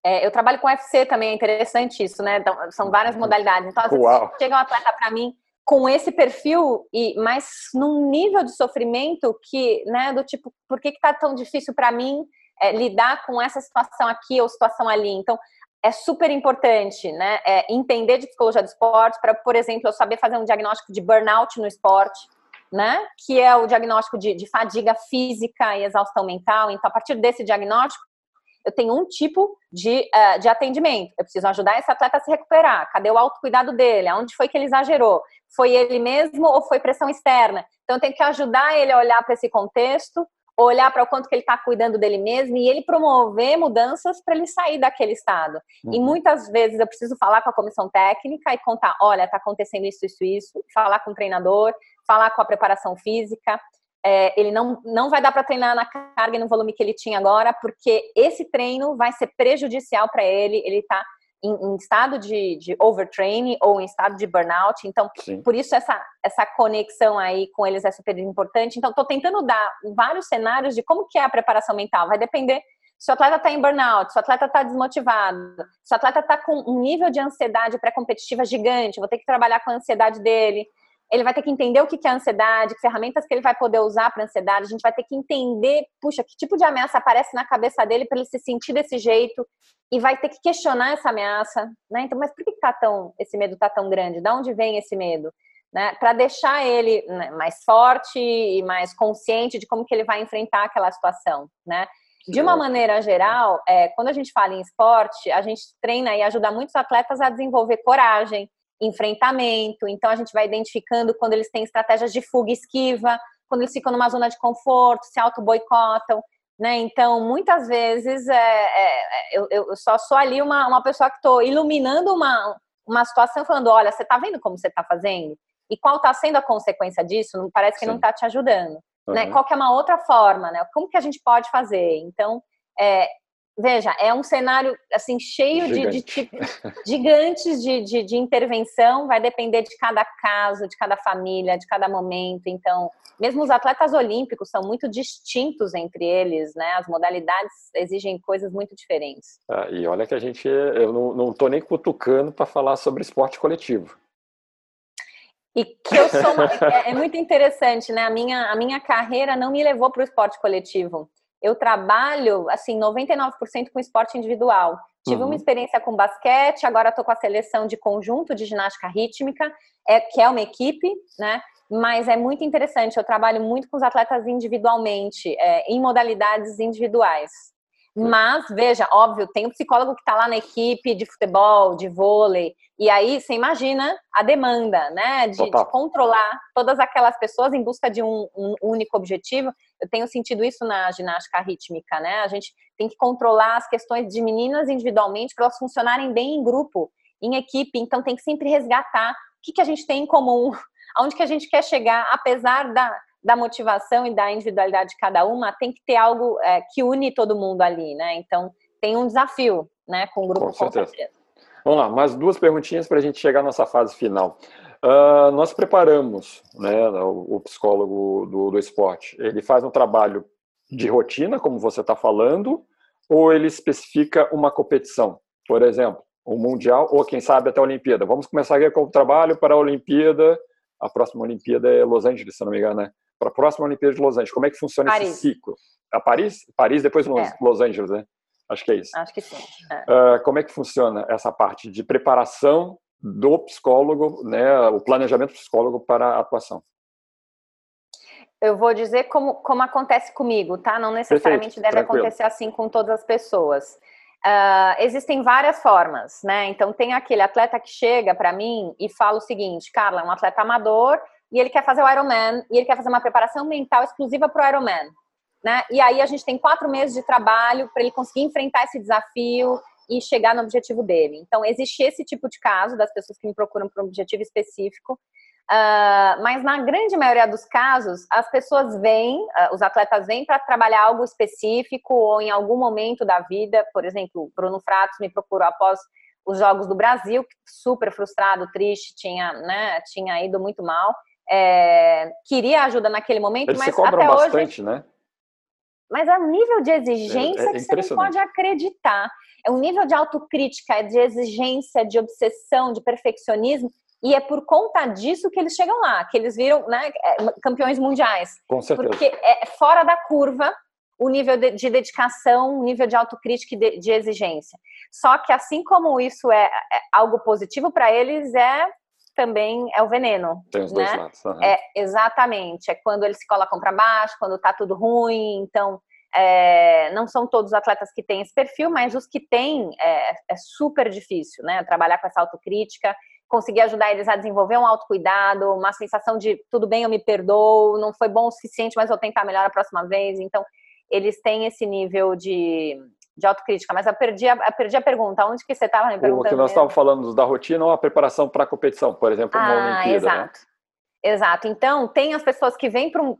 É, eu trabalho com UFC também, é interessante isso, né? Então, são várias modalidades. Então, às vezes, chega um atleta para mim com esse perfil e mas num nível de sofrimento que, né, do tipo, por que que tá tão difícil para mim é, lidar com essa situação aqui ou situação ali? Então, é super importante, né, é, entender de psicologia do esporte para, por exemplo, eu saber fazer um diagnóstico de burnout no esporte, né, que é o diagnóstico de, de fadiga física e exaustão mental. Então, a partir desse diagnóstico, eu tenho um tipo de, uh, de atendimento. Eu preciso ajudar esse atleta a se recuperar. Cadê o autocuidado dele? Aonde foi que ele exagerou? Foi ele mesmo ou foi pressão externa? Então, eu tenho que ajudar ele a olhar para esse contexto, olhar para o quanto que ele está cuidando dele mesmo e ele promover mudanças para ele sair daquele estado. Uhum. E muitas vezes eu preciso falar com a comissão técnica e contar, olha, está acontecendo isso, isso, isso, falar com o treinador, falar com a preparação física. É, ele não, não vai dar para treinar na carga e no volume que ele tinha agora, porque esse treino vai ser prejudicial para ele, ele está em, em, estado de, de overtraining ou em estado de burnout. Então, Sim. por isso essa, essa conexão aí com eles é super importante. Então, estou tentando dar vários cenários de como que é a preparação mental. Vai depender se o atleta está em burnout, se o atleta está desmotivado, se o atleta está com um nível de ansiedade pré-competitiva gigante, vou ter que trabalhar com a ansiedade dele ele vai ter que entender o que é ansiedade, que ferramentas que ele vai poder usar para ansiedade. A gente vai ter que entender, puxa, que tipo de ameaça aparece na cabeça dele para ele se sentir desse jeito e vai ter que questionar essa ameaça, né? Então, mas por que tá tão esse medo tá tão grande? De onde vem esse medo? Né? Para deixar ele né, mais forte e mais consciente de como que ele vai enfrentar aquela situação, né? De uma maneira geral, é, quando a gente fala em esporte, a gente treina e ajuda muitos atletas a desenvolver coragem, enfrentamento. Então, a gente vai identificando quando eles têm estratégias de fuga e esquiva, quando eles ficam numa zona de conforto, se auto-boicotam. Né? Então, muitas vezes, é, é, é eu, eu, só sou ali uma, uma pessoa que estou iluminando uma, uma situação, falando: olha, você está vendo como você está fazendo? E qual está sendo a consequência disso? Não parece que Sim. não está te ajudando. Uhum. Né? Qual que é uma outra forma? Né? Como que a gente pode fazer? Então, é, veja, é um cenário assim cheio Gigante. de, de, gigantes de, de, de, intervenção, vai depender de cada caso, de cada família, de cada momento. Então, mesmo os atletas olímpicos são muito distintos entre eles, né? As modalidades exigem coisas muito diferentes. Ah, e olha que a gente, eu não estou nem cutucando para falar sobre esporte coletivo. E que eu sou uma, é, é muito interessante, né? A minha, a minha carreira não me levou para o esporte coletivo eu trabalho, assim, 99% com esporte individual. Tive uhum. uma experiência com basquete, agora estou com a seleção de conjunto de ginástica rítmica, é, que é uma equipe, né? Mas é muito interessante, eu trabalho muito com os atletas individualmente, é, em modalidades individuais. Mas, veja, óbvio, tem um psicólogo que está lá na equipe de futebol, de vôlei, e aí você imagina a demanda, né, de, de controlar todas aquelas pessoas em busca de um, um, único objetivo. Eu tenho sentido isso na ginástica rítmica, né? A gente tem que controlar as questões de meninas individualmente para elas funcionarem bem em grupo, em equipe. Então, tem que sempre resgatar o que, que a gente tem em comum, aonde que a gente quer chegar, apesar da da motivação e da individualidade de cada uma, tem que ter algo é, que une todo mundo ali, né? Então, tem um desafio, né, com o grupo, com certeza. Com certeza. Vamos lá, mais duas perguntinhas para a gente chegar nessa fase final. Uh, nós preparamos, né, o, o psicólogo do, do esporte, ele faz um trabalho de rotina, como você está falando, ou ele especifica uma competição? Por exemplo, o Mundial, ou quem sabe até a Olimpíada. Vamos começar aqui com o trabalho para a Olimpíada, a próxima Olimpíada é Los Angeles, se não me engano, né? para a próxima Olimpíada de Los Angeles. Como é que funciona Paris. esse ciclo? A Paris? Paris, depois Los, é. Los Angeles, né? Acho que é isso. Acho que sim. É. Uh, como é que funciona essa parte de preparação do psicólogo, né, o planejamento psicólogo para a atuação? Eu vou dizer como, como acontece comigo, tá? Não necessariamente Perfeito, deve tranquilo. acontecer assim com todas as pessoas. Uh, existem várias formas, né? Então, tem aquele atleta que chega para mim e fala o seguinte: Carla, é um atleta amador, e ele quer fazer o Ironman, e ele quer fazer uma preparação mental exclusiva para o Ironman. Né? E aí a gente tem quatro meses de trabalho para ele conseguir enfrentar esse desafio e chegar no objetivo dele. Então, existe esse tipo de caso das pessoas que me procuram por um objetivo específico. Uh, mas na grande maioria dos casos, as pessoas vêm, uh, os atletas vêm para trabalhar algo específico ou em algum momento da vida. Por exemplo, Bruno Fratos me procurou após os Jogos do Brasil, super frustrado, triste, tinha, né, tinha ido muito mal é, queria ajuda naquele momento, Eles mas até bastante, hoje. Né? Mas é um nível de exigência é, é que você não pode acreditar. É um nível de autocrítica, de exigência, de obsessão, de perfeccionismo. E é por conta disso que eles chegam lá, que eles viram né, é, campeões mundiais. Com certeza. Porque é fora da curva o nível de, de dedicação, o nível de autocrítica e de, de, exigência. Só que assim como isso é, é algo positivo para eles, é também é o veneno. Tem os né? dois lados. Uhum. É, exatamente. É quando eles se colocam para baixo, quando tá tudo ruim. Então, é, não são todos os atletas que têm esse perfil, mas os que têm é, é super difícil, né? Trabalhar com essa autocrítica. conseguir ajudar eles a desenvolver um autocuidado, uma sensação de tudo bem, eu me perdoo, não foi bom o suficiente, mas vou tentar melhor a próxima vez. Então, eles têm esse nível de, de autocrítica. Mas eu perdi a, eu perdi a pergunta. Onde que você estava me perguntando? O que nós estávamos falando da rotina ou a preparação para a competição, por exemplo, uma ah, Olimpíada. Né? Exato. Né? Exato. Então, tem as pessoas que vêm para um,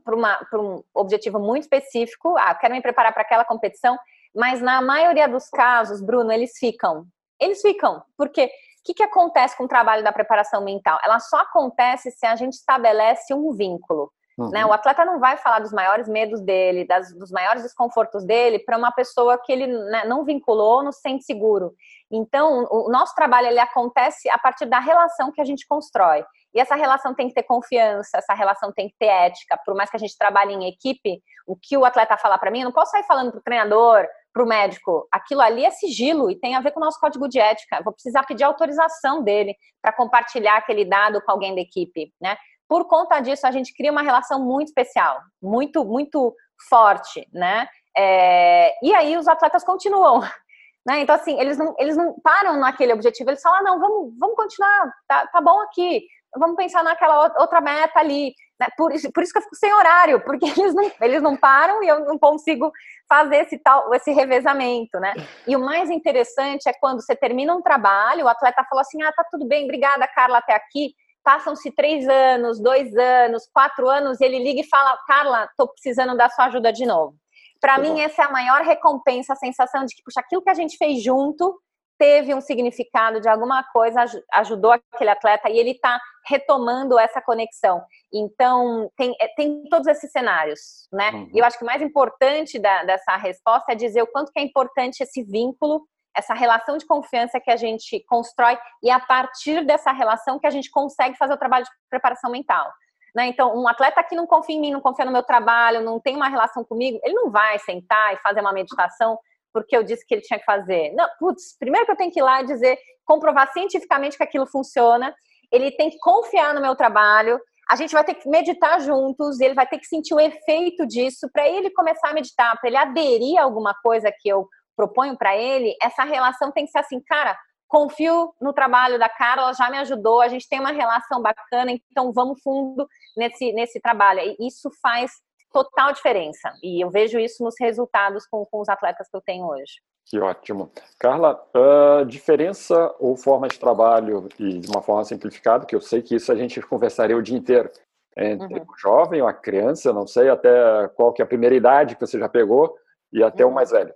um objetivo muito específico, ah, quero me preparar para aquela competição, mas na maioria dos casos, Bruno, eles ficam. Eles ficam. Porque o que, que acontece com o trabalho da preparação mental? Ela só acontece se a gente estabelece um vínculo. Uhum. Né? O atleta não vai falar dos maiores medos dele, das, dos maiores desconfortos dele para uma pessoa que ele né, não vinculou, não se sente seguro. Então, o nosso trabalho ele acontece a partir da relação que a gente constrói. E essa relação tem que ter confiança, essa relação tem que ter ética. Por mais que a gente trabalhe em equipe, o que o atleta falar para mim, eu não posso sair falando para o treinador, para o médico. Aquilo ali é sigilo e tem a ver com o nosso código de ética. Vou precisar pedir autorização dele para compartilhar aquele dado com alguém da equipe, né? Por conta disso, a gente cria uma relação muito especial, muito, muito forte, né? É, e aí os atletas continuam. Né? Então, assim, eles não, eles não param naquele objetivo, eles falam, ah, não, vamos, vamos continuar, tá, tá bom aqui, vamos pensar naquela outra meta ali. Né? Por, isso, por isso que eu fico sem horário, porque eles não, eles não param e eu não consigo fazer esse tal, esse revezamento, né? E o mais interessante é quando você termina um trabalho, o atleta fala assim, ah, tá tudo bem, obrigada, Carla, até aqui, Passam-se três anos, dois anos, quatro anos, e ele liga e fala: Carla, estou precisando da sua ajuda de novo. Para mim, essa é a maior recompensa, a sensação de que, puxa, aquilo que a gente fez junto teve um significado de alguma coisa, ajudou aquele atleta e ele está retomando essa conexão. Então, tem, é, tem todos esses cenários, né? Uhum. E eu acho que o mais importante da, dessa resposta é dizer o quanto que é importante esse vínculo essa relação de confiança que a gente constrói e a partir dessa relação que a gente consegue fazer o trabalho de preparação mental. Né? Então, um atleta que não confia em mim, não confia no meu trabalho, não tem uma relação comigo, ele não vai sentar e fazer uma meditação porque eu disse que ele tinha que fazer. Não, putz, primeiro que eu tenho que ir lá e dizer, comprovar cientificamente que aquilo funciona, ele tem que confiar no meu trabalho, a gente vai ter que meditar juntos, ele vai ter que sentir o efeito disso para ele começar a meditar, para ele aderir a alguma coisa que eu proponho para ele, essa relação tem que ser assim, cara, confio no trabalho da Carla, já me ajudou, a gente tem uma relação bacana, então vamos fundo nesse, nesse trabalho. E isso faz total diferença. E eu vejo isso nos resultados com, com os atletas que eu tenho hoje. Que ótimo. Carla, uh, diferença ou forma de trabalho, e de uma forma simplificada, que eu sei que isso a gente conversaria o dia inteiro, entre uhum. o jovem a criança, não sei até qual que é a primeira idade que você já pegou, e até uhum. o mais velho.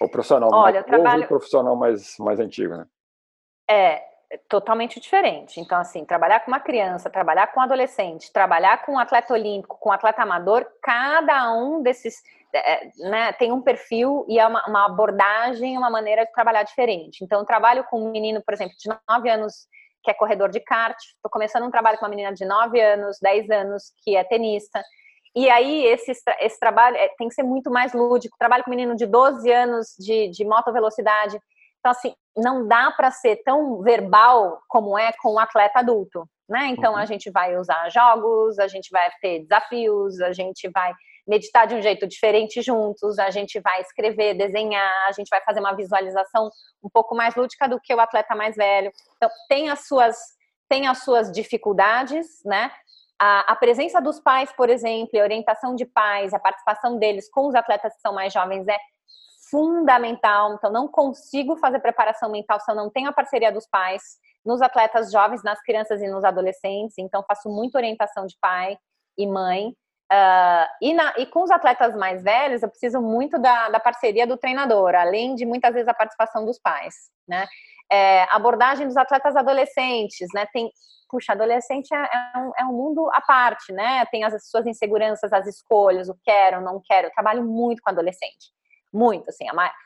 O profissional Olha, mais trabalho... o profissional mais, mais antigo, né? É, totalmente diferente. Então, assim, trabalhar com uma criança, trabalhar com um adolescente, trabalhar com um atleta olímpico, com um atleta amador, cada um desses é, né, tem um perfil e é uma, uma, abordagem, uma maneira de trabalhar diferente. Então, eu trabalho com um menino, por exemplo, de 9 anos, que é corredor de kart, estou começando um trabalho com uma menina de 9 anos, 10 anos, que é tenista. E aí, esse, esse trabalho é, tem que ser muito mais lúdico. Trabalho com um menino de 12 anos de, de moto velocidade. Então, assim, não dá para ser tão verbal como é com um atleta adulto, né? Então, uhum. a gente vai usar jogos, a gente vai ter desafios, a gente vai meditar de um jeito diferente juntos, a gente vai escrever, desenhar, a gente vai fazer uma visualização um pouco mais lúdica do que o atleta mais velho. Então, tem as suas tem as suas dificuldades, né? A, a, presença dos pais, por exemplo, a orientação de pais, a participação deles com os atletas que são mais jovens é fundamental. Então, não consigo fazer preparação mental se eu não tenho a parceria dos pais nos atletas jovens, nas crianças e nos adolescentes. Então, faço muita orientação de pai e mãe. Uh, e, na, e, com os atletas mais velhos, eu preciso muito da, da, parceria do treinador, além de muitas vezes a participação dos pais, né? É, abordagem dos atletas adolescentes, né? Tem puxa, adolescente é, é, um, é um mundo à parte, né? Tem as suas inseguranças, as escolhas, o quero, não quero. Eu trabalho muito com adolescente. Muito, assim.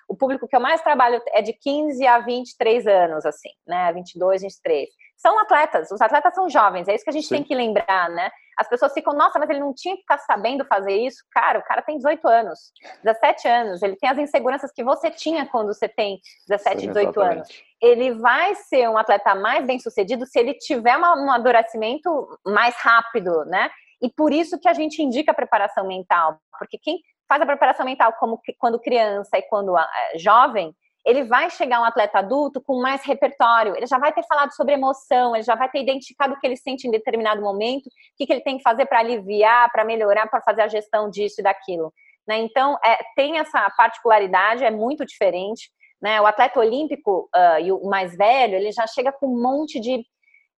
o público que eu mais trabalho é de 15 a 23 anos, assim, né? 22, 23. São atletas, os atletas são jovens, é isso que a gente Sim. tem que lembrar, né? As pessoas ficam, nossa, mas ele não tinha que ficar sabendo fazer isso. Cara, o cara tem 18 anos, 17 anos, ele tem as inseguranças que você tinha quando você tem 17, Sim, 18 exatamente. anos ele vai ser um atleta mais bem sucedido se ele tiver um amadurecimento mais rápido, né? E por isso que a gente indica a preparação mental, porque quem faz a preparação mental como quando criança e quando é, jovem, ele vai chegar um atleta adulto com mais repertório, ele já vai ter falado sobre emoção, ele já vai ter identificado o que ele sente em determinado momento, o que, que ele tem que fazer para aliviar, para melhorar, para fazer a gestão disso e daquilo. Né? Então, é, tem essa particularidade, é muito diferente. Né? O atleta olímpico uh, e o mais velho, ele já chega com um monte de,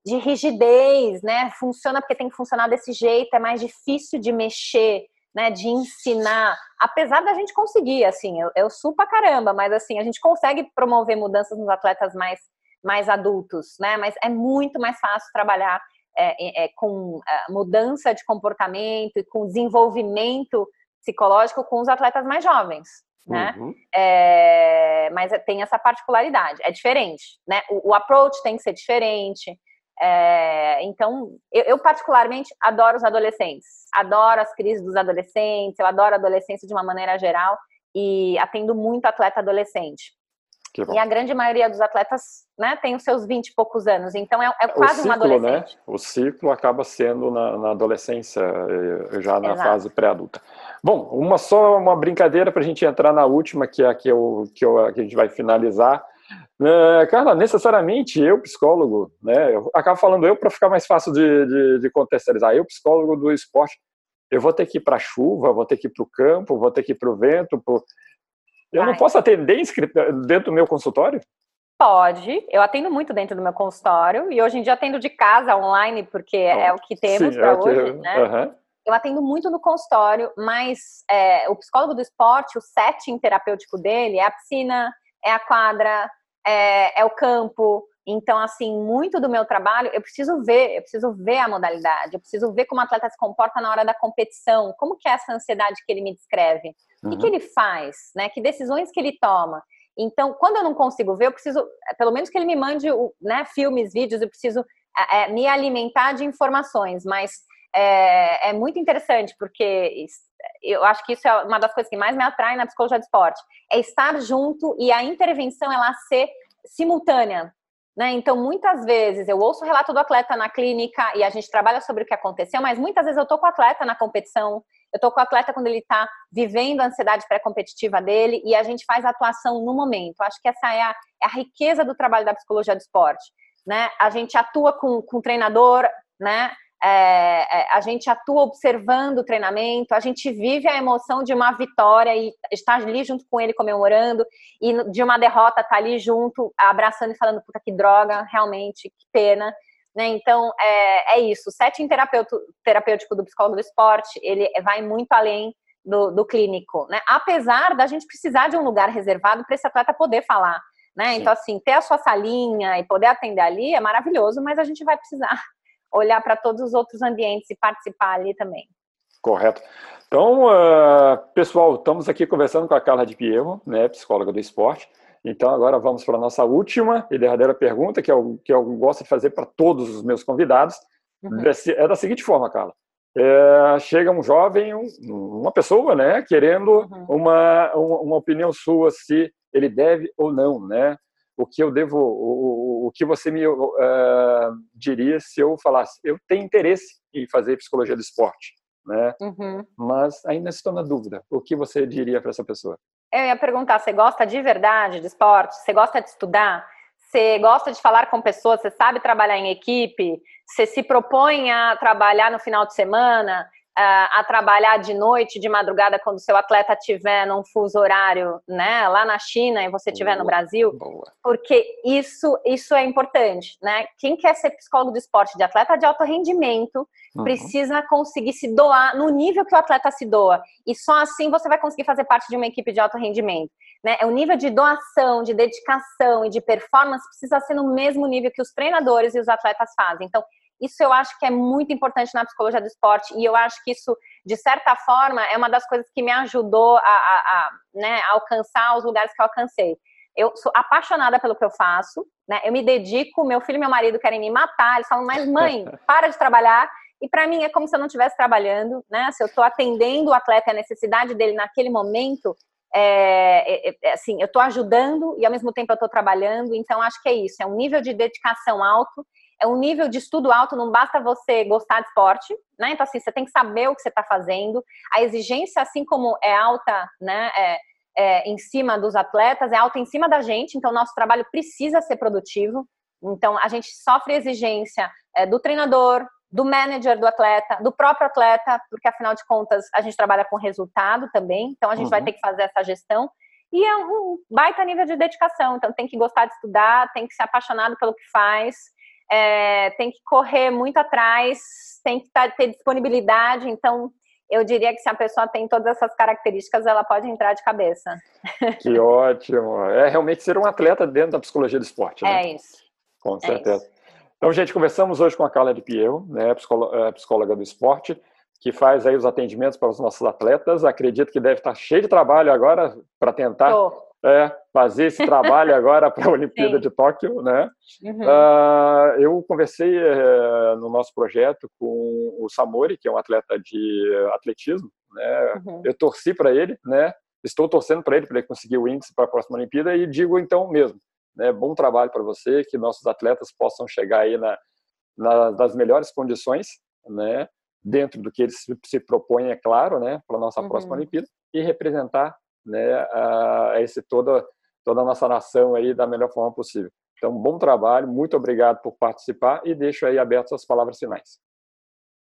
de rigidez, né? Funciona porque tem que funcionar desse jeito, é mais difícil de mexer, né? De ensinar. Apesar da gente conseguir, assim, eu, eu sou pra caramba, mas assim, a gente consegue promover mudanças nos atletas mais, mais adultos, né? Mas é muito mais fácil trabalhar é, é, com é, mudança de comportamento e com desenvolvimento psicológico com os atletas mais jovens, né? Uhum. É, mas tem essa particularidade, é diferente, né? O, o approach tem que ser diferente. É, então, eu, eu, particularmente adoro os adolescentes, adoro as crises dos adolescentes, eu adoro a adolescência de uma maneira geral e atendo muito atleta adolescente. E a grande maioria dos atletas né, tem os seus 20 e poucos anos, então é, é quase ciclo, uma né? adolescente. Né? O ciclo acaba sendo na, na adolescência, eh, já na Exato. fase pré-adulta. Bom, uma só uma brincadeira para a gente entrar na última, que é a que, eu, que, eu, que a gente vai finalizar. É, Carla, necessariamente eu, psicólogo, né, eu acabo falando eu para ficar mais fácil de, de, de, contextualizar. Eu, psicólogo do esporte, eu vou ter que ir para a chuva, vou ter que ir para o campo, vou ter que ir para o vento. Pro... Eu não posso atender dentro do meu consultório? Pode, eu atendo muito dentro do meu consultório e hoje em dia atendo de casa, online, porque é o que temos para é hoje, né? Uhum eu atendo muito no consultório, mas é, o psicólogo do esporte, o setting terapêutico dele é a piscina, é a quadra, é, é, o campo. Então, assim, muito do meu trabalho, eu preciso ver, eu preciso ver a modalidade, eu preciso ver como o atleta se comporta na hora da competição, como que é essa ansiedade que ele me descreve, uhum. o que, ele faz, né? Que decisões que ele toma. Então, quando eu não consigo ver, eu preciso, pelo menos que ele me mande né, filmes, vídeos, eu preciso é, me alimentar de informações, mas é, é muito interessante, porque eu acho que isso é uma das coisas que mais me atrai na psicologia do esporte, é estar junto e a intervenção ela ser simultânea. Né? Então, muitas vezes eu ouço o relato do atleta na clínica e a gente trabalha sobre o que aconteceu, mas muitas vezes eu estou com o atleta na competição, eu estou com o atleta quando ele está vivendo a ansiedade pré-competitiva dele e a gente faz a atuação no momento. Acho que essa é a, é a riqueza do trabalho da psicologia do esporte. Né? A gente atua com, com o treinador, né? É, é, a gente atua observando o treinamento, a gente vive a emoção de uma vitória e está ali junto com ele comemorando, e de uma derrota está ali junto, abraçando e falando, puta que droga, realmente, que pena. Né? Então, é, é isso. O setting terapêutico do psicólogo do esporte, ele vai muito além do, do clínico, né? Apesar da gente precisar de um lugar reservado para esse atleta poder falar, né? Então, assim, ter a sua salinha e poder atender ali é maravilhoso, mas a gente vai precisar olhar para todos os outros ambientes e participar ali também. Correto. Então, uh, pessoal, estamos aqui conversando com a Carla de Pierro, né, psicóloga do esporte. Então, agora vamos para a nossa última e derradeira pergunta, que eu, que eu gosto de fazer para todos os meus convidados. Uhum. É da seguinte forma, Carla. É, chega um jovem, um, uma pessoa, né, querendo uhum. uma, uma, uma opinião sua se ele deve ou não, né? o que eu devo, o, o que você me uh, diria se eu falasse, eu tenho interesse em fazer psicologia do esporte, né? Uhum. Mas ainda estou na dúvida. O que você diria para essa pessoa? Eu ia perguntar, você gosta de verdade de esporte? Você gosta de estudar? Você gosta de falar com pessoas? Você sabe trabalhar em equipe? Você se propõe a trabalhar no final de semana? A trabalhar de noite, de madrugada, quando seu atleta tiver num fuso horário, né, lá na China e você estiver no Brasil, boa. porque isso isso é importante, né? Quem quer ser psicólogo de esporte, de atleta de alto rendimento, uhum. precisa conseguir se doar no nível que o atleta se doa, e só assim você vai conseguir fazer parte de uma equipe de alto rendimento. Né? O nível de doação, de dedicação e de performance precisa ser no mesmo nível que os treinadores e os atletas fazem. Então, isso eu acho que é muito importante na psicologia do esporte e eu acho que isso, de certa forma, é uma das coisas que me ajudou a, a, a né, alcançar os lugares que eu alcancei. Eu sou apaixonada pelo que eu faço, né? Eu me dedico, meu filho e meu marido querem me matar, eles falam, mas mãe, para de trabalhar. E para mim é como se eu não estivesse trabalhando, né? Se eu estou atendendo o atleta a necessidade dele naquele momento, é, é, é, assim, eu estou ajudando e ao mesmo tempo eu estou trabalhando. Então acho que é isso, é um nível de dedicação alto é um nível de estudo alto, não basta você gostar de esporte, né? Então, assim, você tem que saber o que você está fazendo. A exigência, assim como é alta, né? É, é, em cima dos atletas, é alta em cima da gente, então nosso trabalho precisa ser produtivo. Então a gente sofre exigência é, do treinador, do manager do atleta, do próprio atleta, porque afinal de contas a gente trabalha com resultado também, então a gente uhum. vai ter que fazer essa gestão. E é um baita nível de dedicação, então tem que gostar de estudar, tem que ser apaixonado pelo que faz, é, tem que correr muito atrás, tem que tá, ter disponibilidade, então eu diria que se a pessoa tem todas essas características, ela pode entrar de cabeça. Que ótimo! É realmente ser um atleta dentro da psicologia do esporte, né? É isso. Com certeza. É isso. Então, gente, conversamos hoje com a Carla de Pierro, né, é, psicóloga do esporte, que faz aí os atendimentos para os nossos atletas. Acredito que deve estar cheio de trabalho agora para tentar é, fazer esse trabalho agora para a Olimpíada Sim. de Tóquio, né? Uhum. Uh, eu conversei uh, no nosso projeto com o Samori, que é um atleta de atletismo, né? Uhum. Eu torci para ele, né? Estou torcendo para ele para ele conseguir o índice para a próxima Olimpíada e digo então mesmo, né? Bom trabalho para você, que nossos atletas possam chegar aí na, na, nas melhores condições, né? Dentro do que eles se propõem, é claro, né? Para nossa uhum. próxima Olimpíada e representar, né? A, esse toda toda a nossa nação aí da melhor forma possível. Então, bom trabalho, muito obrigado por participar e deixo aí abertas as palavras finais.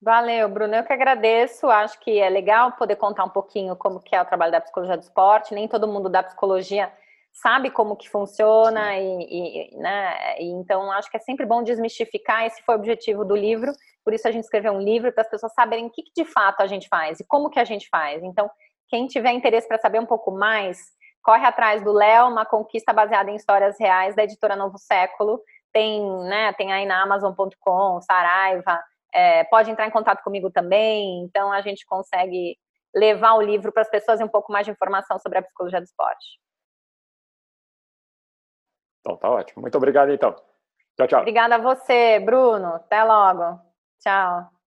Valeu, Bruno. Eu que agradeço. Acho que é legal poder contar um pouquinho como que é o trabalho da psicologia do esporte. Nem todo mundo da psicologia sabe como que funciona e, e, né, e, então acho que é sempre bom desmistificar. Esse foi o objetivo do livro, por isso a gente escreveu um livro para as pessoas saberem o que, que, de fato a gente faz e como que a gente faz. Então, quem tiver interesse para saber um pouco mais, corre atrás do Léo, uma conquista baseada em histórias reais da editora Novo Século. Tem, né, tem aí na Amazon.com, Saraiva. É, pode entrar em contato comigo também. Então a gente consegue levar o livro para as pessoas e um pouco mais de informação sobre a psicologia do esporte. Então, tá ótimo. Muito obrigado, então. Tchau, tchau. Obrigada a você, Bruno. Até logo. Tchau.